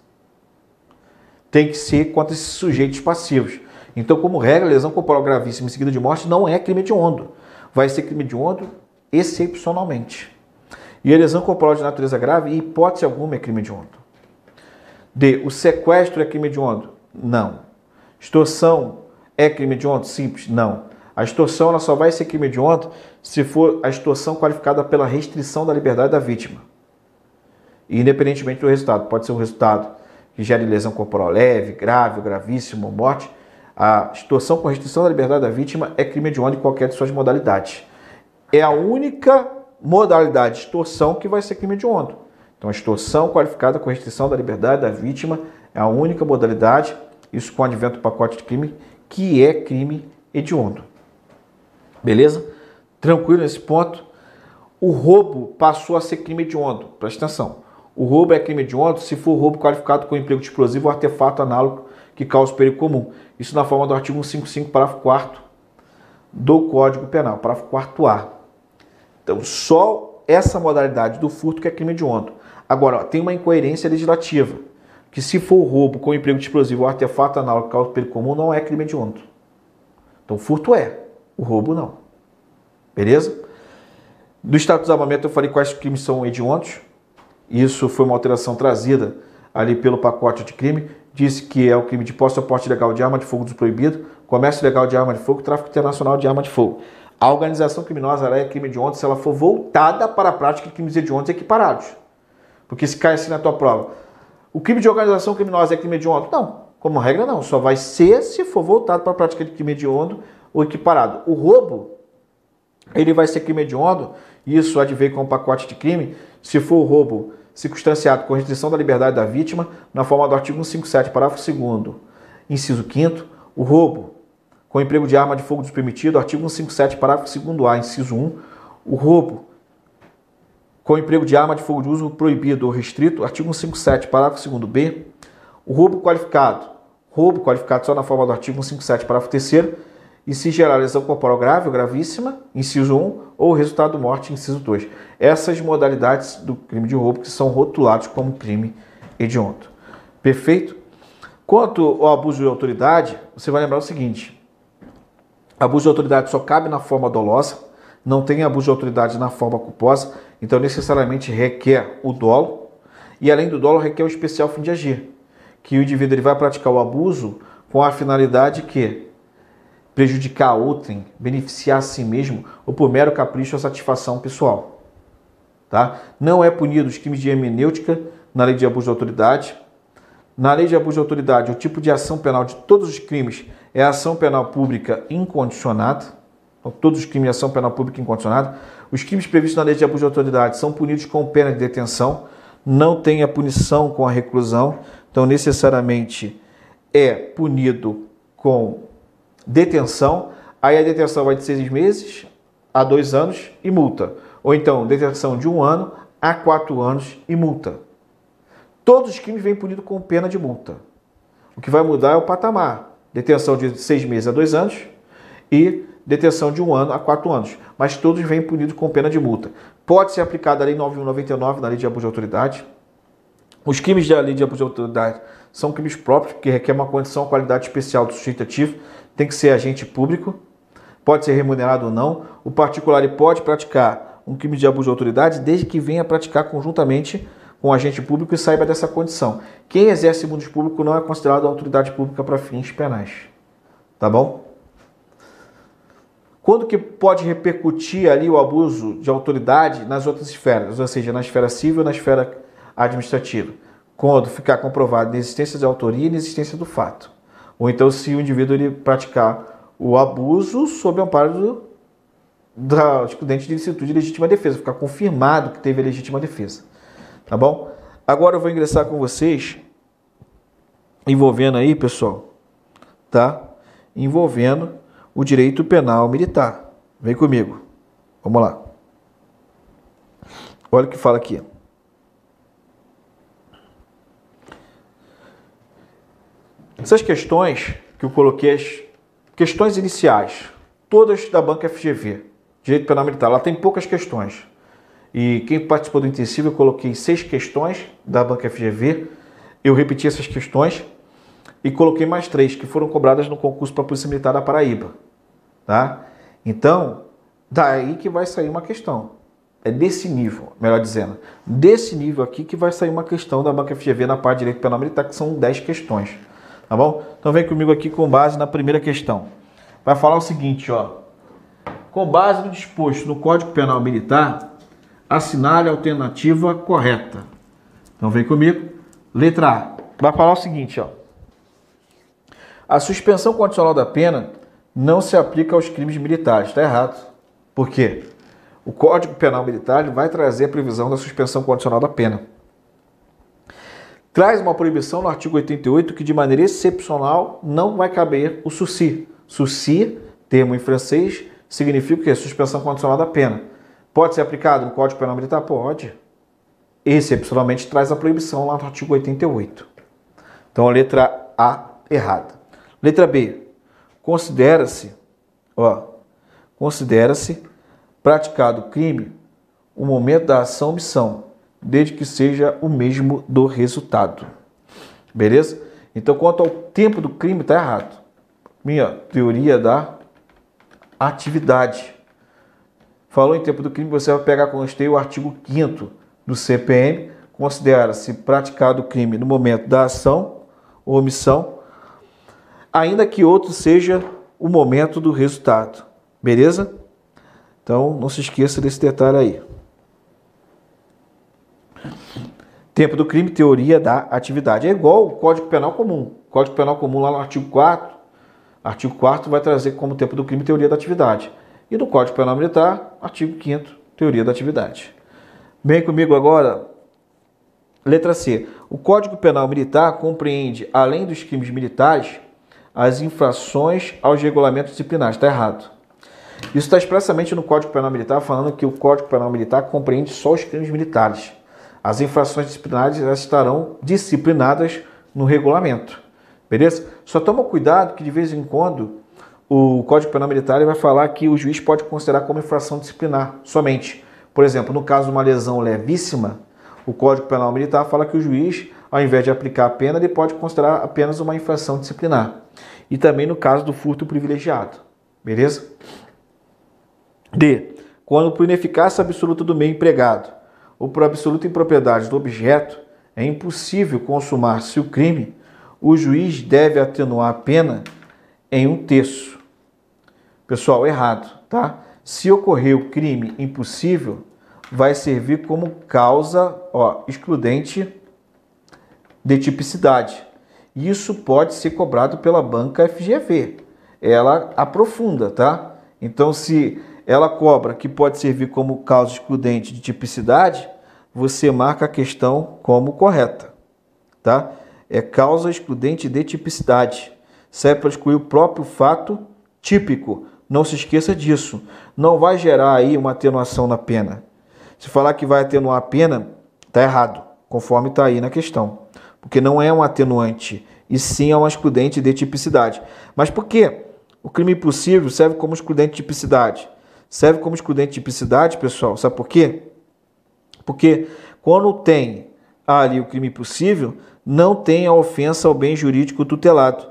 Tem que ser contra esses sujeitos passivos. Então, como regra, lesão corporal gravíssima e seguida de morte não é crime de onda. Vai ser crime de onda excepcionalmente. E a lesão corporal de natureza grave, hipótese alguma, é crime de onda. D. O sequestro é crime de onda? Não. Extorsão é crime de onda? Simples? Não. A extorsão ela só vai ser crime hediondo se for a extorsão qualificada pela restrição da liberdade da vítima. Independentemente do resultado. Pode ser um resultado que gere lesão corporal leve, grave, gravíssimo, morte. A extorsão com restrição da liberdade da vítima é crime hediondo em qualquer de suas modalidades. É a única modalidade de extorsão que vai ser crime hediondo. Então, a extorsão qualificada com restrição da liberdade da vítima é a única modalidade, isso com o advento do pacote de crime, que é crime hediondo. Beleza? Tranquilo nesse ponto. O roubo passou a ser crime hediondo. Presta atenção. O roubo é crime hediondo se for roubo qualificado com emprego de explosivo ou artefato análogo que cause perigo comum. Isso na forma do artigo 155, parágrafo 4 do Código Penal, parágrafo 4 A. Então, só essa modalidade do furto que é crime hediondo. Agora, ó, tem uma incoerência legislativa, que se for roubo com emprego de explosivo ou artefato análogo cause perigo comum, não é crime hediondo. Então, furto é. O roubo não. Beleza? Do Estado do Desarmamento eu falei quais crimes são hediondos. Isso foi uma alteração trazida ali pelo pacote de crime. Disse que é o crime de posse ou porte legal de arma de fogo desproibido, comércio legal de arma de fogo, tráfico internacional de arma de fogo. A organização criminosa é crime hediondo se ela for voltada para a prática de crimes hediondos equiparados. Porque se cai assim na tua prova, o crime de organização criminosa é crime hediondo? Não, como regra não, só vai ser se for voltado para a prática de crime hediondo ou equiparado. O roubo, ele vai ser crime hediondo, isso advém com o pacote de crime, se for o roubo circunstanciado com restrição da liberdade da vítima, na forma do artigo 157, parágrafo 2 inciso 5 o roubo com emprego de arma de fogo despermitido, artigo 157, parágrafo 2 A, inciso 1, o roubo com emprego de arma de fogo de uso proibido ou restrito, artigo 157, parágrafo 2 B, o roubo qualificado, roubo qualificado só na forma do artigo 157, parágrafo 3 e se gerar lesão corporal grave ou gravíssima, inciso 1, ou resultado morte, inciso 2. Essas modalidades do crime de roubo que são rotulados como crime hediondo. Perfeito? Quanto ao abuso de autoridade, você vai lembrar o seguinte: abuso de autoridade só cabe na forma dolosa, não tem abuso de autoridade na forma culposa, então necessariamente requer o dolo, e além do dolo requer o especial fim de agir, que o indivíduo ele vai praticar o abuso com a finalidade que prejudicar outrem, beneficiar a si mesmo ou por mero capricho ou satisfação pessoal. Tá? Não é punido os crimes de hermenêutica na lei de abuso de autoridade, na lei de abuso de autoridade, o tipo de ação penal de todos os crimes é ação penal pública incondicionada. Então, todos os crimes de ação penal pública incondicionada. Os crimes previstos na lei de abuso de autoridade são punidos com pena de detenção, não tem a punição com a reclusão, então necessariamente é punido com detenção. Aí a detenção vai de seis meses a dois anos e multa. Ou então detenção de um ano a quatro anos e multa. Todos os crimes vêm punidos com pena de multa. O que vai mudar é o patamar. Detenção de seis meses a dois anos e detenção de um ano a quatro anos. Mas todos vêm punidos com pena de multa. Pode ser aplicada a Lei 9199, na Lei de Abuso de Autoridade. Os crimes da Lei de Abuso de Autoridade são crimes próprios, que requer uma condição, qualidade especial do sujeito ativo. Tem que ser agente público. Pode ser remunerado ou não. O particular pode praticar um crime de abuso de autoridade desde que venha praticar conjuntamente com agente público e saiba dessa condição. Quem exerce mundo público não é considerado autoridade pública para fins penais. Tá bom? Quando que pode repercutir ali o abuso de autoridade nas outras esferas, ou seja, na esfera civil e na esfera administrativa? Quando ficar comprovado a existência de autoria e a existência do fato. Ou então se o indivíduo ele praticar o abuso sob o amparo do, da excludente de licitude de legítima defesa, ficar confirmado que teve a legítima defesa. Tá bom? Agora eu vou ingressar com vocês, envolvendo aí, pessoal, tá? Envolvendo o direito penal militar. Vem comigo. Vamos lá. Olha o que fala aqui. Essas questões que eu coloquei, as questões iniciais, todas da banca FGV, Direito Penal Militar, ela tem poucas questões. E quem participou do intensivo, eu coloquei seis questões da banca FGV. Eu repeti essas questões e coloquei mais três que foram cobradas no concurso para a Polícia Militar da Paraíba. Tá? Então, daí que vai sair uma questão. É desse nível, melhor dizendo, desse nível aqui que vai sair uma questão da banca FGV na parte de direito penal militar, que são 10 questões. Tá bom? Então vem comigo aqui com base na primeira questão. Vai falar o seguinte, ó. Com base no disposto no Código Penal Militar, assinale a alternativa correta. Então vem comigo. Letra A. Vai falar o seguinte, ó. A suspensão condicional da pena não se aplica aos crimes militares. Está errado. Por quê? O Código Penal Militar vai trazer a previsão da suspensão condicional da pena. Traz uma proibição no artigo 88 que, de maneira excepcional, não vai caber o sursi. Sursi, termo em francês, significa o quê? Suspensão condicional da pena. Pode ser aplicado no Código Penal Militar? Pode. Excepcionalmente traz a proibição lá no artigo 88. Então, a letra A errada. Letra B. Considera-se, ó, considera-se praticado crime o momento da ação missão, desde que seja o mesmo do resultado. Beleza? Então, quanto ao tempo do crime, está errado. Minha teoria da atividade. Falou em tempo do crime, você vai pegar com o artigo 5 do CPM, considera-se praticado o crime no momento da ação ou omissão, ainda que outro seja o momento do resultado. Beleza? Então, não se esqueça desse detalhe aí. Tempo do crime, teoria da atividade. É igual o Código Penal Comum. Código Penal Comum, lá no artigo 4, artigo 4 vai trazer como tempo do crime, teoria da atividade. E no Código Penal Militar, artigo 5 teoria da atividade. Vem comigo agora, letra C. O Código Penal Militar compreende, além dos crimes militares, as infrações aos regulamentos disciplinares. Está errado. Isso está expressamente no Código Penal Militar, falando que o Código Penal Militar compreende só os crimes militares. As infrações disciplinares estarão disciplinadas no regulamento. Beleza? Só toma cuidado que de vez em quando o Código Penal Militar vai falar que o juiz pode considerar como infração disciplinar somente. Por exemplo, no caso de uma lesão levíssima, o Código Penal Militar fala que o juiz, ao invés de aplicar a pena, ele pode considerar apenas uma infração disciplinar e também no caso do furto privilegiado. Beleza? D. Quando por ineficácia absoluta do meio empregado ou por absoluta impropriedade do objeto é impossível consumar-se o crime, o juiz deve atenuar a pena em um terço. Pessoal, errado, tá? Se ocorrer o crime impossível, vai servir como causa ó, excludente de tipicidade. Isso pode ser cobrado pela banca FGV. Ela aprofunda, tá? Então, se ela cobra que pode servir como causa excludente de tipicidade, você marca a questão como correta, tá? É causa excludente de tipicidade. Serve para excluir o próprio fato típico. Não se esqueça disso. Não vai gerar aí uma atenuação na pena. Se falar que vai atenuar a pena, tá errado, conforme está aí na questão. Porque não é um atenuante, e sim é um excludente de tipicidade. Mas por quê? O crime impossível serve como excludente de tipicidade. Serve como excludente de tipicidade, pessoal, sabe por quê? Porque quando tem ali o crime possível, não tem a ofensa ao bem jurídico tutelado.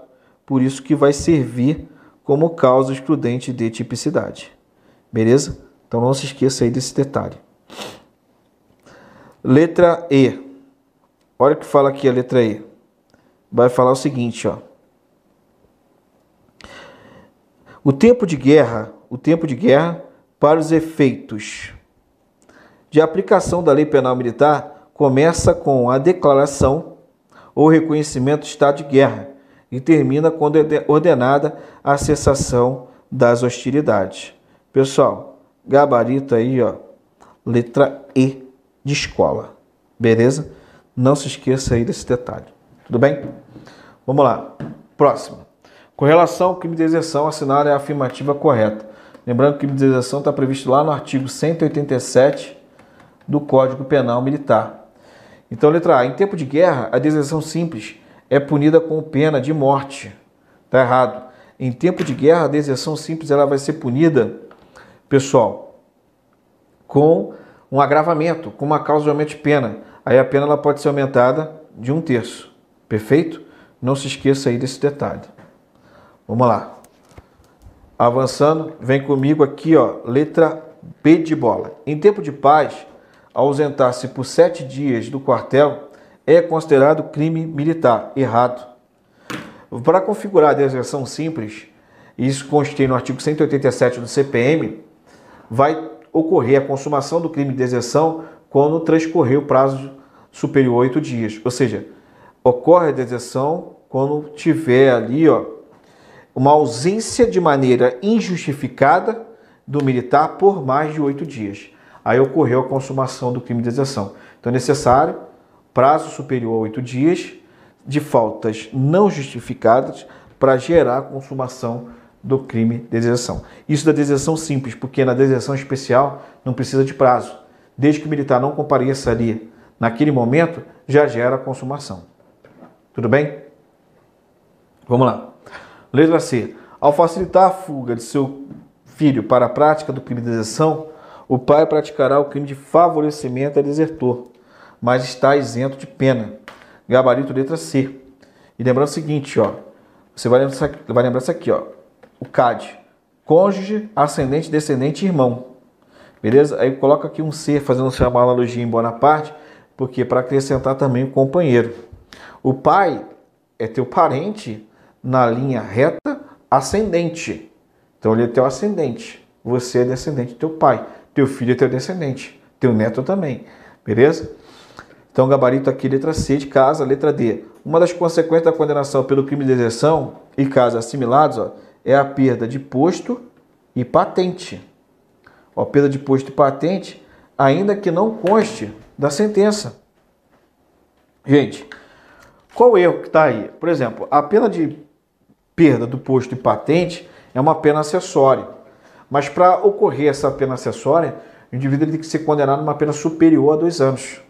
Por isso que vai servir como causa excludente de tipicidade. Beleza? Então não se esqueça aí desse detalhe. Letra E. Olha o que fala aqui a letra E. Vai falar o seguinte, ó. O tempo de guerra, o tempo de guerra para os efeitos de aplicação da lei penal militar começa com a declaração ou reconhecimento do estado de guerra e termina quando é ordenada a cessação das hostilidades. Pessoal, gabarito aí, ó, letra E de escola. Beleza? Não se esqueça aí desse detalhe. Tudo bem? Vamos lá. Próximo. Com relação ao crime de assinar é a afirmativa correta. Lembrando que o crime de deserção está previsto lá no artigo 187 do Código Penal Militar. Então, letra A. Em tempo de guerra, a deserção simples é punida com pena de morte. Está errado. Em tempo de guerra, a deserção simples ela vai ser punida, pessoal, com um agravamento, com uma causa de aumento de pena. Aí a pena ela pode ser aumentada de um terço. Perfeito? Não se esqueça aí desse detalhe. Vamos lá. Avançando, vem comigo aqui, ó, letra B de bola. Em tempo de paz, ausentar-se por sete dias do quartel é considerado crime militar. Errado. Para configurar a deserção simples, isso constei no artigo 187 do CPM, vai ocorrer a consumação do crime de deserção quando transcorrer o prazo superior a oito dias. Ou seja, ocorre a deserção quando tiver ali ó, uma ausência de maneira injustificada do militar por mais de oito dias aí ocorreu a consumação do crime de deserção. Então é necessário prazo superior a oito dias de faltas não justificadas para gerar a consumação do crime de deserção. Isso da deserção simples, porque na deserção especial não precisa de prazo. Desde que o militar não compareça ali naquele momento, já gera a consumação. Tudo bem? Vamos lá. Letra C. Ao facilitar a fuga de seu filho para a prática do crime de deserção, o pai praticará o crime de favorecimento a desertor, mas está isento de pena. Gabarito letra C. E lembrando o seguinte, ó, você vai lembrar, vai lembrar isso aqui, ó, o CAD, cônjuge, ascendente, descendente irmão. Beleza? Aí coloca aqui um C, fazendo uma analogia em Bonaparte, porque para acrescentar também o companheiro. O pai é teu parente na linha reta ascendente. Então ele é teu ascendente. Você é descendente do teu pai. Teu filho é teu descendente, teu neto também. Beleza? Então, gabarito aqui, letra C de casa, letra D. Uma das consequências da condenação pelo crime de deserção e casos assimilados ó, é a perda de posto e patente. Ó, perda de posto e patente, ainda que não conste da sentença. Gente, qual o erro que está aí? Por exemplo, a pena de perda do posto e patente é uma pena acessória. Mas para ocorrer essa pena acessória, o indivíduo tem que ser condenado a uma pena superior a dois anos.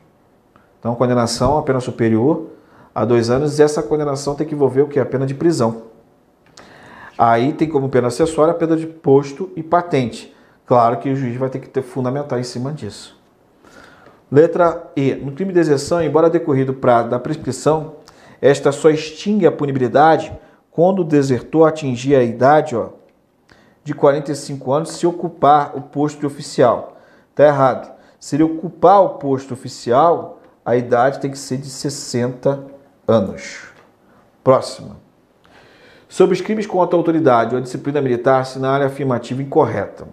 Então, condenação a pena superior a dois anos, e essa condenação tem que envolver o que? A pena de prisão. Aí tem como pena acessória a pena de posto e patente. Claro que o juiz vai ter que ter fundamental em cima disso. Letra E. No crime de exceção, embora decorrido prazo da prescrição, esta só extingue a punibilidade quando o desertor atingir a idade ó, de 45 anos se ocupar o posto de oficial. Está errado. Se ele ocupar o posto oficial, a idade tem que ser de 60 anos. Próxima. Sobre os crimes contra a autoridade ou a disciplina militar, assinale a afirmativa incorreta.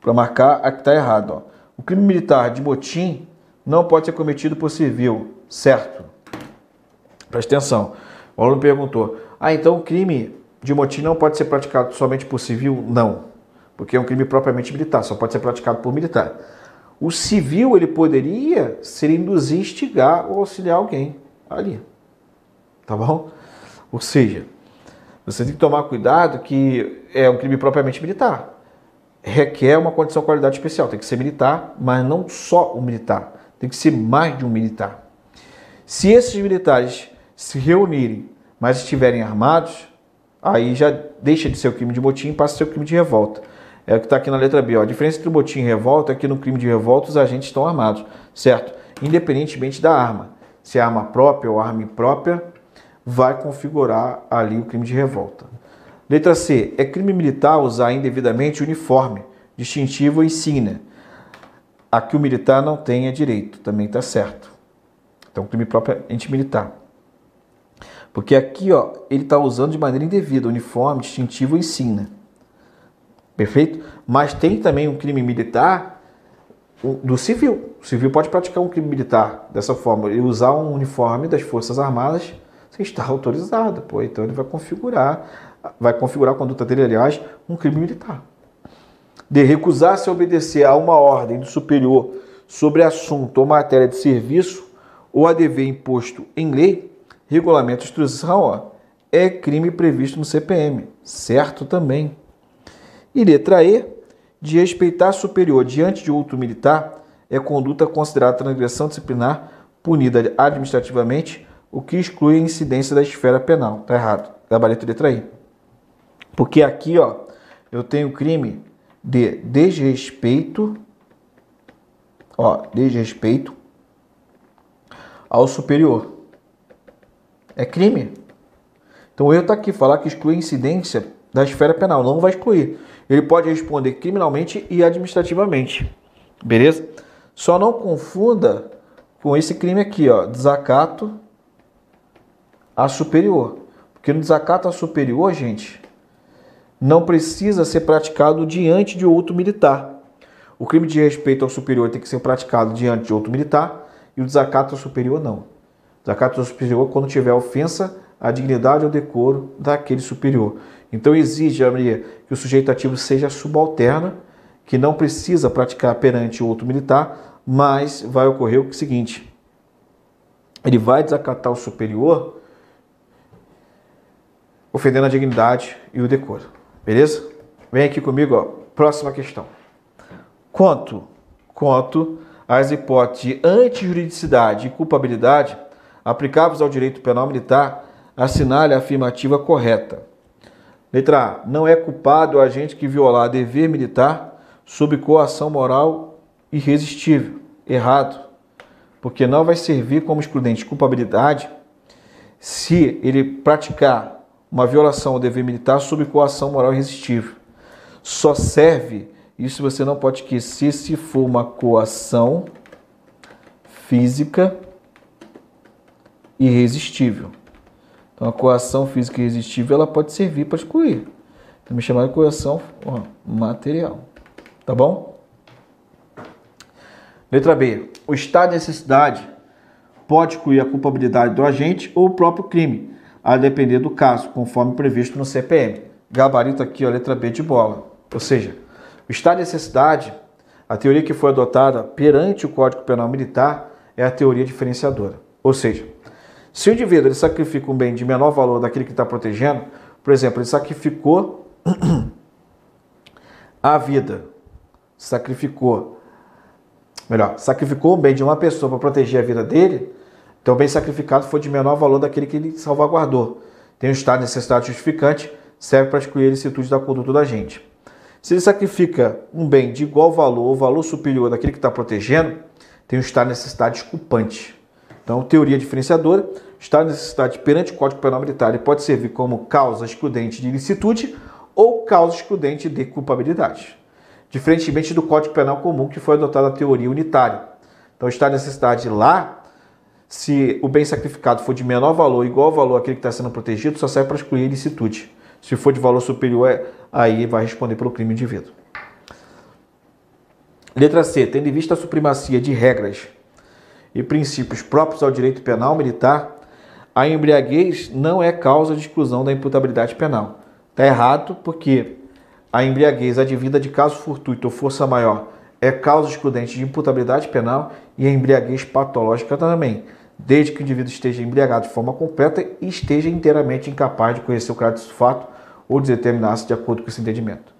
Para marcar a que está errado. O crime militar de motim não pode ser cometido por civil, certo? Presta atenção. O aluno perguntou: ah, então o crime de motim não pode ser praticado somente por civil? Não, porque é um crime propriamente militar, só pode ser praticado por militar. O civil ele poderia ser induzir, instigar ou auxiliar alguém ali. Tá bom? Ou seja, você tem que tomar cuidado que é um crime propriamente militar. Requer uma condição de qualidade especial. Tem que ser militar, mas não só o militar. Tem que ser mais de um militar. Se esses militares se reunirem, mas estiverem armados, aí já deixa de ser o crime de motim e passa a ser o crime de revolta. É o que está aqui na letra B. Ó. A diferença entre o motim e revolta é que no crime de revolta os agentes estão armados, certo? Independentemente da arma. Se é arma própria ou arma imprópria, vai configurar ali o crime de revolta. Letra C. É crime militar usar indevidamente uniforme, distintivo ou insígnia. A que o militar não tenha direito, também está certo. Então, crime propriamente militar. Porque aqui, ó, ele está usando de maneira indevida, uniforme, distintivo ou insígnia. Perfeito? Mas tem também um crime militar do civil. O civil pode praticar um crime militar dessa forma e usar um uniforme das Forças Armadas sem estar autorizado. Pô, então ele vai configurar, vai configurar a conduta dele, aliás, um crime militar. De recusar-se a obedecer a uma ordem do superior sobre assunto ou matéria de serviço ou a dever imposto em lei, regulamento instrução, ó, é crime previsto no CPM. Certo também. E letra E, de respeitar superior diante de outro militar, é conduta considerada transgressão disciplinar punida administrativamente, o que exclui a incidência da esfera penal. Tá errado. Gabarito letra I. Porque aqui, ó, eu tenho crime de desrespeito, ó, desrespeito ao superior. É crime. Então erro está aqui, falar que exclui incidência da esfera penal. Não vai excluir ele pode responder criminalmente e administrativamente. Beleza? Só não confunda com esse crime aqui, ó, desacato a superior. Porque no desacato a superior, gente, não precisa ser praticado diante de outro militar. O crime de respeito ao superior tem que ser praticado diante de outro militar e o desacato ao superior não. Desacato ao superior quando tiver ofensa à dignidade ou decoro daquele superior. Então exige, Maria, que o sujeito ativo seja subalterno, que não precisa praticar perante outro militar, mas vai ocorrer o seguinte: ele vai desacatar o superior, ofendendo a dignidade e o decoro. Beleza? Vem aqui comigo, ó. Próxima questão. Quanto, quanto às hipóteses de antijuridicidade e culpabilidade aplicáveis ao direito penal militar, assinale a afirmativa correta. Letra A. Não é culpado o agente que violar dever militar sob coação moral irresistível. Errado. Porque não vai servir como excludente de culpabilidade se ele praticar uma violação ao dever militar sob coação moral irresistível. Só serve, isso você não pode esquecer, se for uma coação física irresistível. Então a coação física irresistível ela pode servir para excluir. Também chamada de coação ó, material. Tá bom? Letra B. O estado de necessidade pode excluir a culpabilidade do agente ou o próprio crime, a depender do caso, conforme previsto no CPM. Gabarito aqui, ó, letra B de bola. Ou seja, o estado de necessidade, a teoria que foi adotada perante o Código Penal Militar é a teoria diferenciadora. Ou seja, se o indivíduo ele sacrifica um bem de menor valor daquele que está protegendo, por exemplo, ele sacrificou a vida, sacrificou, melhor, sacrificou um bem de uma pessoa para proteger a vida dele, então o bem sacrificado foi de menor valor daquele que ele salvaguardou. Tem o estado de necessidade justificante, serve para excluir a ilicitude da conduta da gente. Se ele sacrifica um bem de igual valor ou valor superior daquele que está protegendo, tem o estado de necessidade desculpante. Então, teoria diferenciadora, de necessidade perante o Código Penal Militar ele pode servir como causa excludente de ilicitude ou causa excludente de culpabilidade. Diferentemente do Código Penal Comum, que foi adotada a teoria unitária. Então, de necessidade lá, se o bem sacrificado for de menor valor, igual valor àquele que está sendo protegido, só serve para excluir a ilicitude. Se for de valor superior, aí vai responder pelo crime indivíduo. Letra C. Tendo em vista a supremacia de regras e princípios próprios ao direito penal militar, a embriaguez não é causa de exclusão da imputabilidade penal. Está errado porque a embriaguez advinda de caso fortuito ou força maior é causa excludente de imputabilidade penal e a embriaguez patológica também, desde que o indivíduo esteja embriagado de forma completa e esteja inteiramente incapaz de conhecer o caráter do fato ou de determinar-se de acordo com esse entendimento.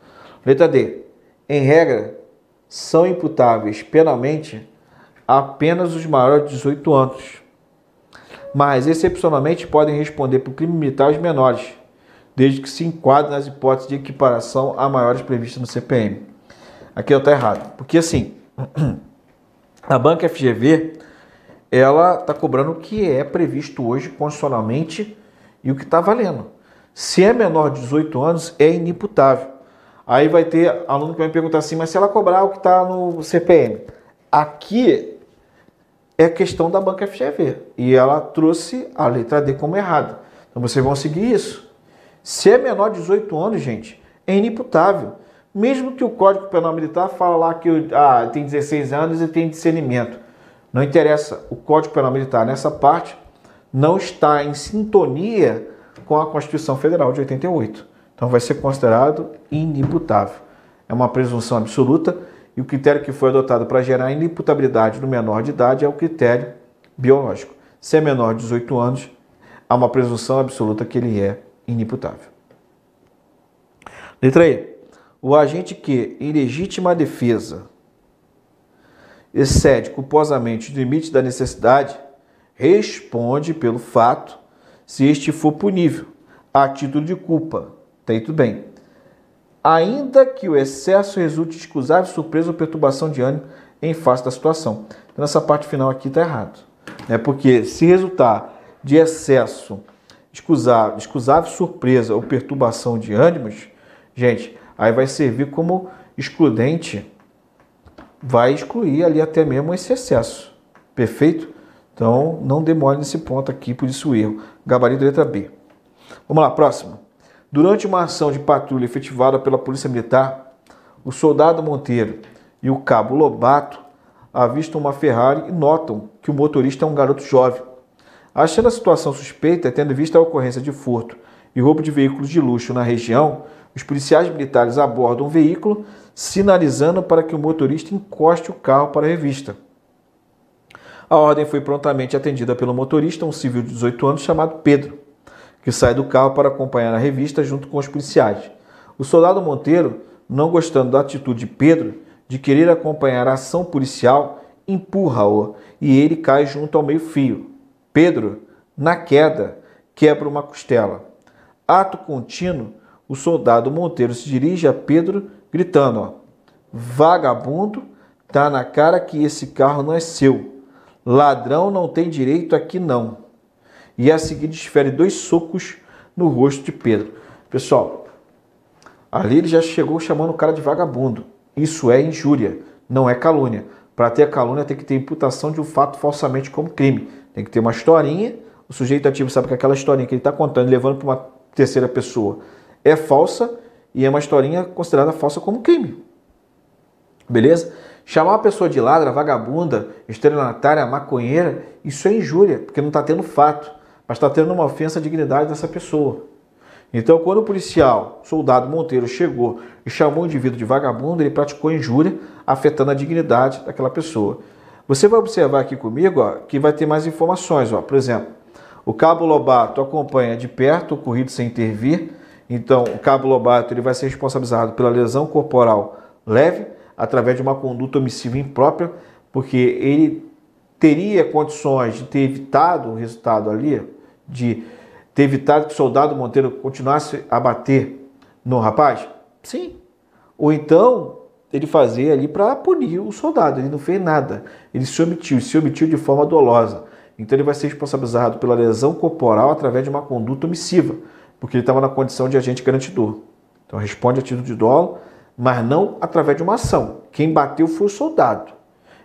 Letra D. Em regra, são imputáveis penalmente apenas os maiores de 18 anos, mas excepcionalmente podem responder por crime militar os menores, desde que se enquadrem nas hipóteses de equiparação a maiores previstas no CPM. Aqui eu estou errado, porque assim, a banca FGV ela está cobrando o que é previsto hoje constitucionalmente e o que está valendo. Se é menor de 18 anos, é inimputável. Aí vai ter aluno que vai me perguntar assim, mas se ela cobrar o que está no CPM? Aqui é questão da banca FGV. E ela trouxe a letra D como errada. Então vocês vão seguir isso. Se é menor de 18 anos, gente, é inimputável. Mesmo que o Código Penal Militar fala lá que ah, tem 16 anos e tem discernimento. Não interessa. O Código Penal Militar, nessa parte, não está em sintonia com a Constituição Federal de 88. Então vai ser considerado inimputável. É uma presunção absoluta e o critério que foi adotado para gerar inimputabilidade no menor de idade é o critério biológico. Se é menor de 18 anos, há uma presunção absoluta que ele é inimputável. Letra E. O agente que, em legítima defesa, excede culposamente o limite da necessidade, responde pelo fato se este for punível, a título de culpa. Aí tudo bem ainda que o excesso resulte de excusável surpresa ou perturbação de ânimo em face da situação. Então, nessa parte final aqui está errado. Né? Porque se resultar de excesso, excusável, excusável surpresa ou perturbação de ânimos, gente, aí vai servir como excludente, vai excluir ali até mesmo esse excesso. Perfeito? Então, não demore nesse ponto aqui, por isso o erro. Gabarito letra B. Vamos lá, próximo. Durante uma ação de patrulha efetivada pela Polícia Militar, o soldado Monteiro e o cabo Lobato avistam uma Ferrari e notam que o motorista é um garoto jovem. Achando a situação suspeita, tendo vista a ocorrência de furto e roubo de veículos de luxo na região, os policiais militares abordam o veículo, sinalizando para que o motorista encoste o carro para a revista. A ordem foi prontamente atendida pelo motorista, um civil de 18 anos chamado Pedro que sai do carro para acompanhar a revista junto com os policiais. O soldado Monteiro, não gostando da atitude de Pedro de querer acompanhar a ação policial, empurra-o e ele cai junto ao meio-fio. Pedro, na queda, quebra uma costela. Ato contínuo, o soldado Monteiro se dirige a Pedro gritando: Vagabundo, tá na cara que esse carro não é seu. Ladrão não tem direito aqui não e a seguir desfere dois socos no rosto de Pedro. Pessoal, ali ele já chegou chamando o cara de vagabundo. Isso é injúria, não é calúnia. Para ter a calúnia tem que ter imputação de um fato falsamente como crime. Tem que ter uma historinha, o sujeito ativo sabe que aquela historinha que ele está contando, levando para uma terceira pessoa, é falsa e é uma historinha considerada falsa como crime. Beleza? Chamar uma pessoa de ladra, vagabunda, estelionatária, maconheira, isso é injúria, porque não está tendo fato mas está tendo uma ofensa à dignidade dessa pessoa. Então, quando o policial, soldado Monteiro, chegou e chamou o indivíduo de vagabundo, ele praticou injúria, afetando a dignidade daquela pessoa. Você vai observar aqui comigo ó, que vai ter mais informações. Ó. Por exemplo, o cabo Lobato acompanha de perto o ocorrido sem intervir. Então, o cabo Lobato ele vai ser responsabilizado pela lesão corporal leve, através de uma conduta omissiva imprópria, porque ele teria condições de ter evitado o resultado ali, de ter evitado que o soldado Monteiro continuasse a bater no rapaz? Sim. Ou então ele fazia ali para punir o soldado, ele não fez nada, ele se omitiu, se omitiu de forma dolosa. Então ele vai ser responsabilizado pela lesão corporal através de uma conduta omissiva, porque ele estava na condição de agente garantidor. Então responde a título de dolo, mas não através de uma ação. Quem bateu foi o soldado.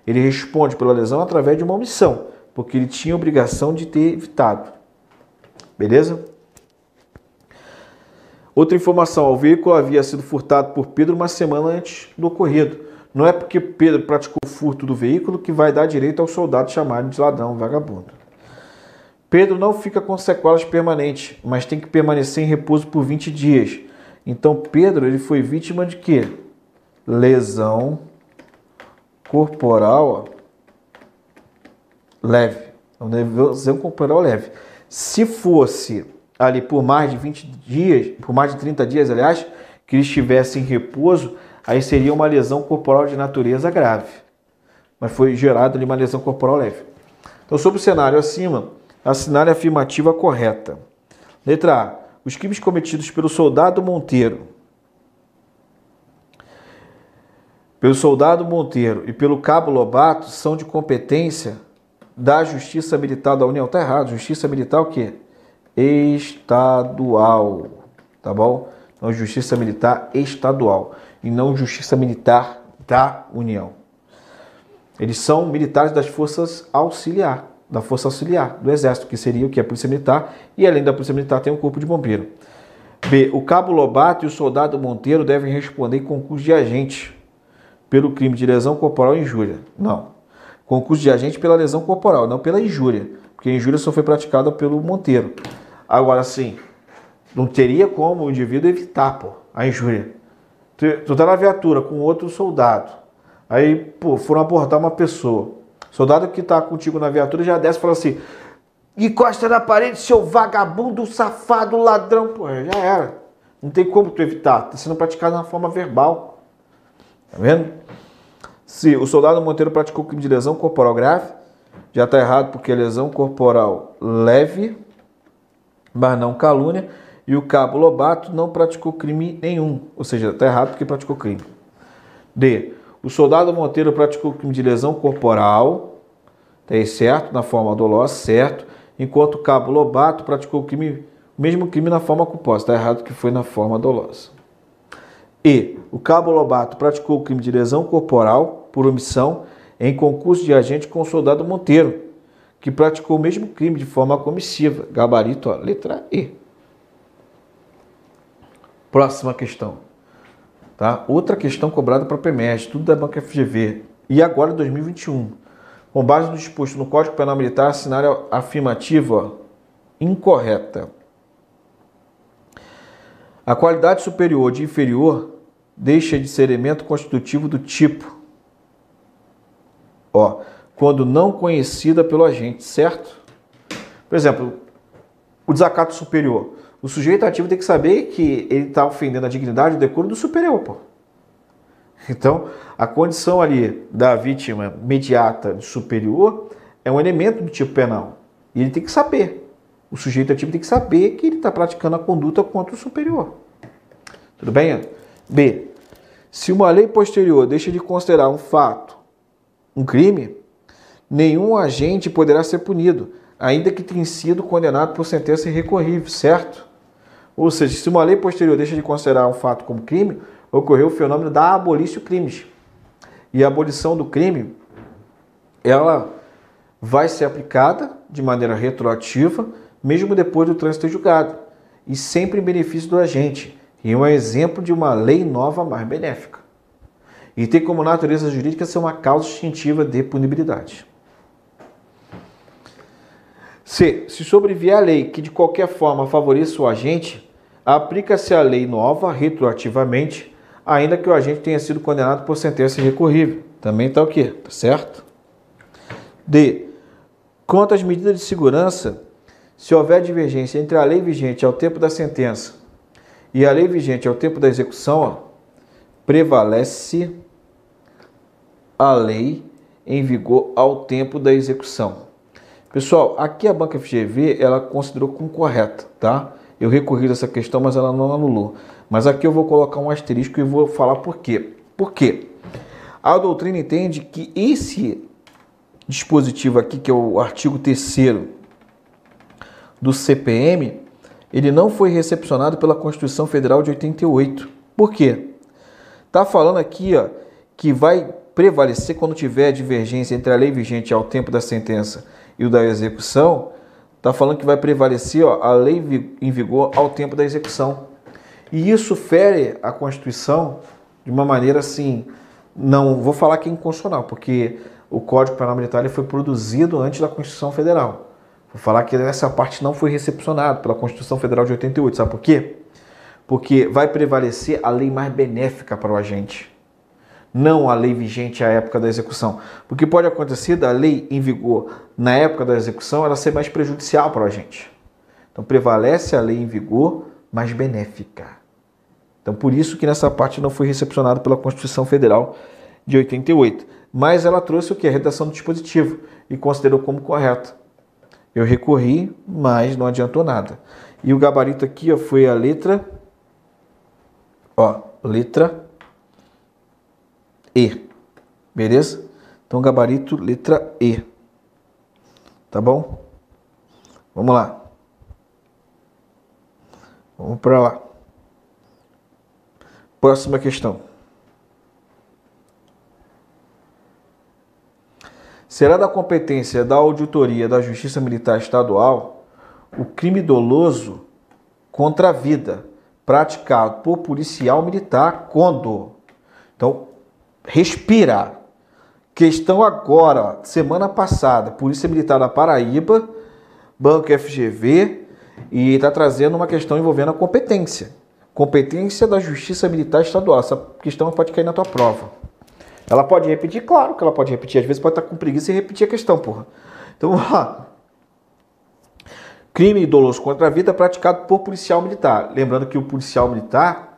Ele responde pela lesão através de uma omissão, porque ele tinha obrigação de ter evitado. Beleza? Outra informação: o veículo havia sido furtado por Pedro uma semana antes do ocorrido. Não é porque Pedro praticou o furto do veículo que vai dar direito ao soldado chamarem de ladrão vagabundo. Pedro não fica com sequelas permanentes, mas tem que permanecer em repouso por 20 dias. Então Pedro ele foi vítima de quê? Lesão corporal leve. Lesão corporal leve. Se fosse ali por mais de 20 dias, por mais de 30 dias, aliás, que ele estivesse em repouso, aí seria uma lesão corporal de natureza grave. Mas foi gerado ali uma lesão corporal leve. Então, sobre o cenário acima, assinar a afirmativa correta. Letra A. Os crimes cometidos pelo soldado Monteiro, pelo soldado Monteiro e pelo cabo Lobato são de competência da Justiça Militar da União. Tá errado. Justiça Militar o quê? Estadual. Tá bom? Então, Justiça Militar Estadual e não Justiça Militar da União. Eles são militares das forças auxiliar, da força auxiliar do Exército, que seria o que é a Polícia Militar, e além da Polícia Militar tem um corpo de bombeiro. B. O cabo Lobato e o soldado Monteiro devem responder em concurso de agente pelo crime de lesão corporal e injúria. Não. Concurso de agente pela lesão corporal, não pela injúria, porque a injúria só foi praticada pelo Monteiro. Agora sim, não teria como o indivíduo evitar pô, a injúria. Tu, tu tá na viatura com outro soldado, aí pô, foram abordar uma pessoa. Soldado que tá contigo na viatura já desce e fala assim: encosta na parede, seu vagabundo, safado, ladrão. Pô, já era. Não tem como tu evitar. Está sendo praticado na forma verbal. Tá vendo? Se o soldado Monteiro praticou crime de lesão corporal grave, já está errado porque é lesão corporal leve, mas não calúnia. E o cabo Lobato não praticou crime nenhum, ou seja, está errado porque praticou crime. D. O soldado Monteiro praticou crime de lesão corporal, tá certo, na forma dolosa, certo, enquanto o cabo Lobato praticou o crime, o mesmo crime na forma culposa, está errado que foi na forma dolosa. E. O cabo Lobato praticou crime de lesão corporal por omissão em concurso de agente com o soldado Monteiro, que praticou o mesmo crime de forma comissiva. Gabarito, ó, letra E. Próxima questão. Tá? Outra questão cobrada para a PEMES, tudo da Banca FGV. E agora 2021. Com base no disposto no Código Penal Militar, assinar a afirmativa incorreta. A qualidade superior de inferior deixa de ser elemento constitutivo do tipo. Ó, quando não conhecida pelo agente, certo? Por exemplo, o desacato superior. O sujeito ativo tem que saber que ele está ofendendo a dignidade e o decoro do superior, pô. Então, a condição ali da vítima imediata de superior é um elemento do tipo penal. E ele tem que saber. O sujeito ativo tem que saber que ele está praticando a conduta contra o superior. Tudo bem? B. Se uma lei posterior deixa de considerar um fato um crime, nenhum agente poderá ser punido, ainda que tenha sido condenado por sentença irrecorrível, certo? Ou seja, se uma lei posterior deixa de considerar um fato como crime, ocorreu o fenômeno da abolição crimes. E a abolição do crime, ela vai ser aplicada de maneira retroativa, mesmo depois do trânsito julgado, e sempre em benefício do agente. E é um exemplo de uma lei nova mais benéfica. E tem como natureza jurídica ser uma causa distintiva de punibilidade. C. Se sobrevier a lei que de qualquer forma favoreça o agente, aplica-se a lei nova retroativamente, ainda que o agente tenha sido condenado por sentença irrecorrível. Também está o quê? Tá certo? D. Quanto às medidas de segurança, se houver divergência entre a lei vigente ao tempo da sentença e a lei vigente ao tempo da execução, prevalece a lei em vigor ao tempo da execução. Pessoal, aqui a banca FGV ela considerou como correta, tá? Eu recorri dessa questão, mas ela não anulou. Mas aqui eu vou colocar um asterisco e vou falar por quê. Por quê? A doutrina entende que esse dispositivo aqui, que é o artigo 3 do CPM, ele não foi recepcionado pela Constituição Federal de 88. Por quê? Tá falando aqui, ó, que vai prevalecer quando tiver divergência entre a lei vigente ao tempo da sentença e o da execução. Tá falando que vai prevalecer, ó, a lei em vigor ao tempo da execução. E isso fere a Constituição de uma maneira assim, não vou falar que é inconstitucional, porque o Código Penal Militar foi produzido antes da Constituição Federal. Vou falar que essa parte não foi recepcionada pela Constituição Federal de 88. Sabe por quê? Porque vai prevalecer a lei mais benéfica para o agente, não a lei vigente à época da execução. Porque pode acontecer da lei em vigor na época da execução ela ser mais prejudicial para o agente. Então prevalece a lei em vigor mais benéfica. Então por isso que nessa parte não foi recepcionado pela Constituição Federal de 88. Mas ela trouxe o que? A redação do dispositivo e considerou como correto. Eu recorri, mas não adiantou nada. E o gabarito aqui ó, foi a letra, ó, letra E, beleza? Então gabarito letra E, tá bom? Vamos lá. Vamos para lá. Próxima questão. Será da competência da auditoria da Justiça Militar Estadual o crime doloso contra a vida praticado por policial militar quando. Então, respira. Questão agora, semana passada, Polícia Militar da Paraíba, Banco FGV, e está trazendo uma questão envolvendo a competência. Competência da Justiça Militar Estadual. Essa questão pode cair na tua prova. Ela pode repetir? Claro que ela pode repetir. Às vezes pode estar com preguiça e repetir a questão, porra. Então vamos lá. Crime doloso contra a vida praticado por policial militar. Lembrando que o policial militar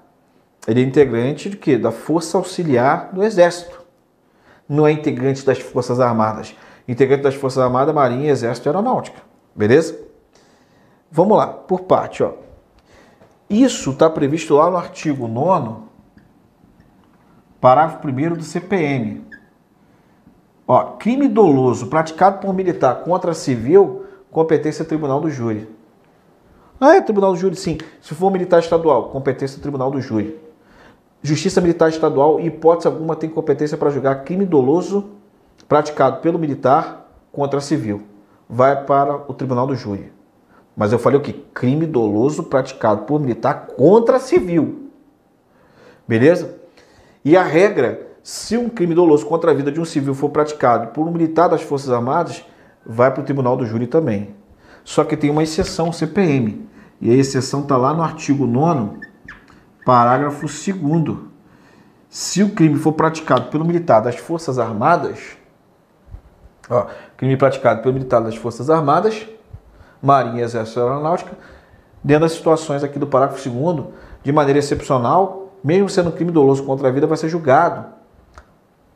ele é integrante de quê? Da Força Auxiliar do Exército. Não é integrante das Forças Armadas. Integrante das Forças Armadas, Marinha, Exército e Aeronáutica. Beleza? Vamos lá, por parte, ó. Isso está previsto lá no artigo 9 parágrafo 1 do CPM. Ó, crime doloso praticado por militar contra civil, competência tribunal do júri. Ah, é tribunal do júri, sim. Se for militar estadual, competência tribunal do júri. Justiça militar estadual, em hipótese alguma, tem competência para julgar crime doloso praticado pelo militar contra civil. Vai para o tribunal do júri. Mas eu falei o que? Crime doloso praticado por militar contra civil. Beleza? E a regra, se um crime doloso contra a vida de um civil for praticado por um militar das Forças Armadas, vai para o tribunal do júri também. Só que tem uma exceção, CPM. E a exceção está lá no artigo 9, parágrafo 2. Se o crime for praticado pelo militar das Forças Armadas, ó, crime praticado pelo militar das Forças Armadas, Marinha, Exército e Aeronáutica, dentro das situações aqui do parágrafo 2 de maneira excepcional, mesmo sendo crime doloso contra a vida, vai ser julgado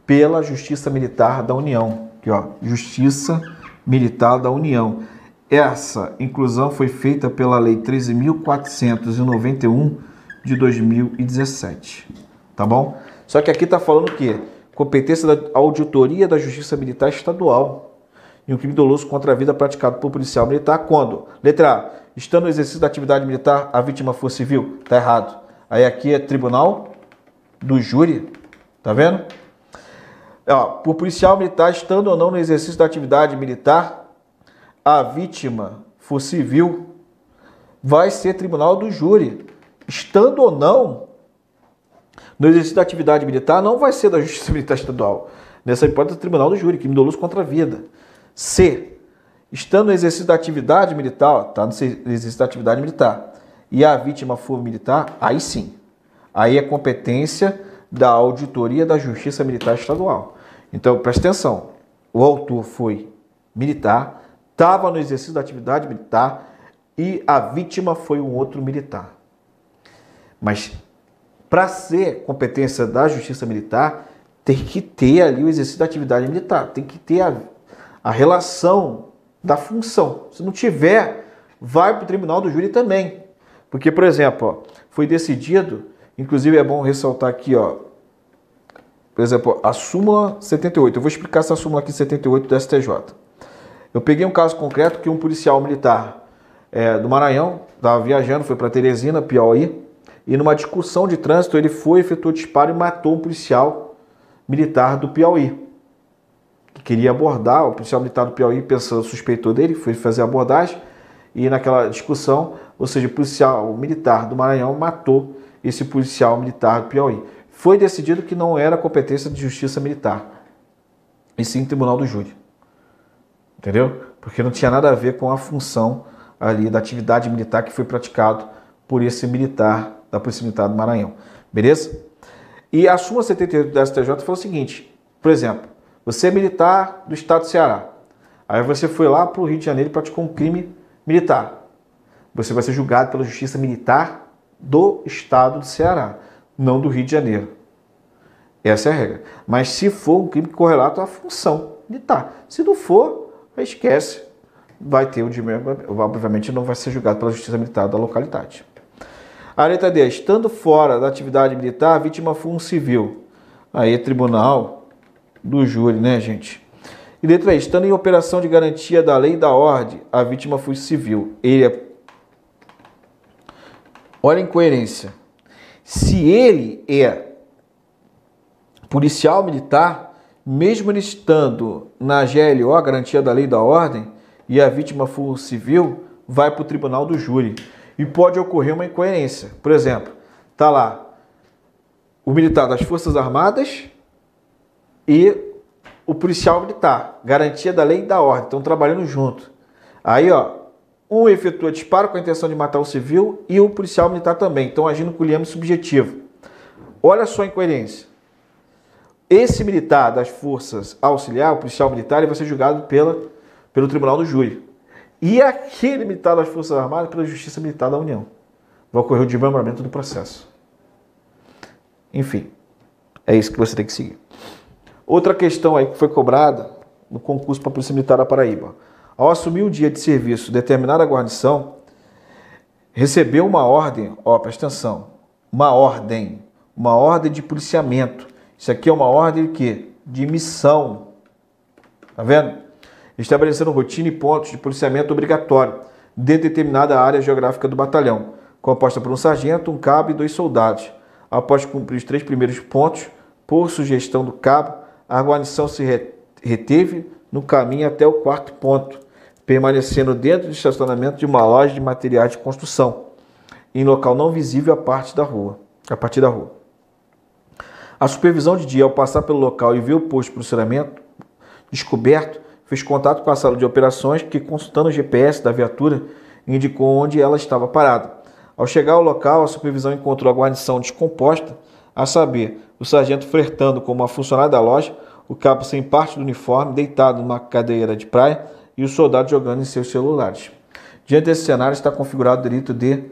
pela Justiça Militar da União. Aqui, ó, Justiça Militar da União. Essa inclusão foi feita pela Lei 13.491 de 2017. Tá bom? Só que aqui está falando o quê? Competência da auditoria da Justiça Militar Estadual em um crime doloso contra a vida praticado por policial militar quando, letra A, estando no exercício da atividade militar, a vítima for civil. Tá errado. Aí aqui é tribunal do júri. Tá vendo? Ó, por policial militar, estando ou não no exercício da atividade militar, a vítima for civil, vai ser tribunal do júri. Estando ou não no exercício da atividade militar, não vai ser da Justiça Militar Estadual. Nessa hipótese, é tribunal do júri, crime doloso contra a vida. C. Estando no exercício da atividade militar, está no exercício da atividade militar, e a vítima for militar, aí sim. Aí é competência da auditoria da Justiça Militar Estadual. Então, preste atenção. O autor foi militar, estava no exercício da atividade militar e a vítima foi um outro militar. Mas para ser competência da Justiça Militar, tem que ter ali o exercício da atividade militar, tem que ter a a relação da função. Se não tiver, vai para o tribunal do júri também. Porque, por exemplo, ó, foi decidido, inclusive é bom ressaltar aqui, ó, por exemplo, a súmula 78. Eu vou explicar essa súmula aqui 78 do STJ. Eu peguei um caso concreto que um policial militar é, do Maranhão estava viajando, foi para Teresina, Piauí, e numa discussão de trânsito ele foi, efetuou disparo e matou um policial militar do Piauí que queria abordar, o policial militar do Piauí pensando, suspeitou dele, foi fazer a abordagem e naquela discussão, ou seja, o policial militar do Maranhão matou esse policial militar do Piauí. Foi decidido que não era competência de justiça militar, e sim tribunal do júri. Entendeu? porque não tinha nada a ver com a função ali da atividade militar que foi praticado por esse militar da Militar do Maranhão. Beleza? E a súmula 78 da STJ falou o seguinte, por exemplo, você é militar do estado do Ceará. Aí você foi lá para o Rio de Janeiro e praticou um crime militar. Você vai ser julgado pela Justiça Militar do estado do Ceará, não do Rio de Janeiro. Essa é a regra. Mas se for um crime correlato à função militar. Se não for, esquece. Vai ter o de obviamente não vai ser julgado pela Justiça Militar da localidade. A letra D, estando fora da atividade militar, a vítima foi um civil. Aí é tribunal do júri, né, gente? E letra E, estando em operação de garantia da lei e da ordem, a vítima foi civil. Ele é... Olha a incoerência. Se ele é policial militar, mesmo ele estando na GLO, garantia da lei e da ordem, e a vítima for civil, vai para o tribunal do júri e pode ocorrer uma incoerência. Por exemplo, tá lá o militar das Forças Armadas e o policial militar, garantia da lei e da ordem, estão trabalhando junto. Aí, ó, um efetua disparo com a intenção de matar o civil e o policial militar também, estão agindo com leme subjetivo. Olha só a incoerência. Esse militar das forças auxiliar, o policial militar, ele vai ser julgado pela, pelo tribunal do júri. E aquele militar das Forças Armadas pela Justiça Militar da União. Vai ocorrer o desmembramento do processo. Enfim, é isso que você tem que seguir. Outra questão aí que foi cobrada no concurso para a Polícia Militar da Paraíba. Ao assumir o dia de serviço determinada guarnição, recebeu uma ordem, ó, presta atenção, uma ordem, uma ordem de policiamento. Isso aqui é uma ordem de quê? De missão. Tá vendo? Estabelecendo rotina e pontos de policiamento obrigatório de determinada área geográfica do batalhão, composta por um sargento, um cabo e dois soldados. Após cumprir os três primeiros pontos, por sugestão do cabo, a guarnição se reteve no caminho até o quarto ponto, permanecendo dentro do estacionamento de uma loja de materiais de construção, em local não visível a parte da rua, a partir da rua. A supervisão de dia, ao passar pelo local e ver o posto de funcionamento descoberto, fez contato com a sala de operações que, consultando o GPS da viatura, indicou onde ela estava parada. Ao chegar ao local, a supervisão encontrou a guarnição descomposta, a saber, o sargento flertando com uma funcionária da loja, o cabo sem parte do uniforme, deitado numa cadeira de praia e o soldado jogando em seus celulares. Diante desse cenário está configurado o delito de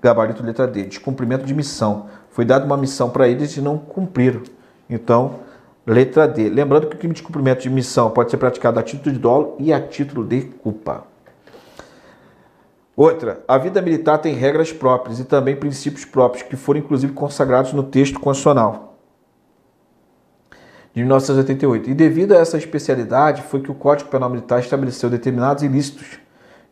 gabarito letra D, descumprimento de missão. Foi dada uma missão para eles e não cumpriram. Então, Letra D. Lembrando que o crime de cumprimento de missão pode ser praticado a título de dolo e a título de culpa. Outra, a vida militar tem regras próprias e também princípios próprios que foram inclusive consagrados no texto constitucional de 1988. E devido a essa especialidade, foi que o Código Penal Militar estabeleceu determinados ilícitos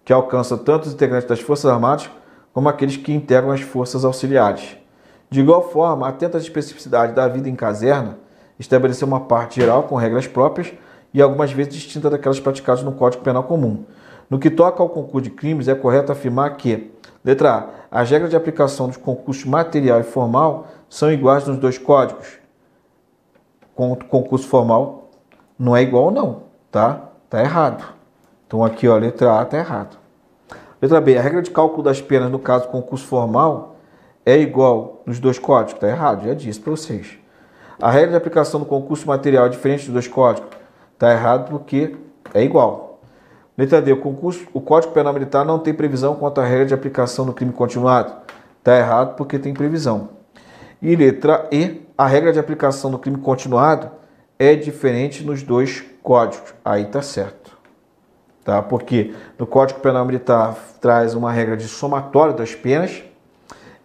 que alcançam tanto os integrantes das Forças Armadas como aqueles que integram as forças auxiliares. De igual forma, atenta às especificidades da vida em caserna, estabelecer uma parte geral com regras próprias e algumas vezes distinta daquelas praticadas no Código Penal comum. No que toca ao concurso de crimes, é correto afirmar que, letra A, as regras de aplicação dos concursos material e formal são iguais nos dois códigos. Concurso formal não é igual não, tá? Tá errado. Então aqui, ó, letra A tá errado. Letra B, a regra de cálculo das penas no caso concurso formal é igual nos dois códigos, tá errado, já disse para vocês. A regra de aplicação do concurso material é diferente dos dois códigos? Está errado porque é igual. Letra D. O, concurso, o Código Penal Militar não tem previsão quanto à regra de aplicação do crime continuado? Está errado porque tem previsão. E letra E. A regra de aplicação do crime continuado é diferente nos dois códigos. Aí está certo. Tá? Porque no Código Penal Militar traz uma regra de somatório das penas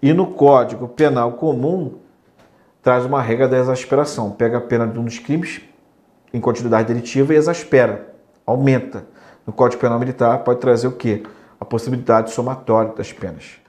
e no Código Penal Comum traz uma regra da exasperação. Pega a pena de um dos crimes em continuidade delitiva e exaspera, aumenta. No Código Penal Militar pode trazer o quê? A possibilidade de somatório das penas.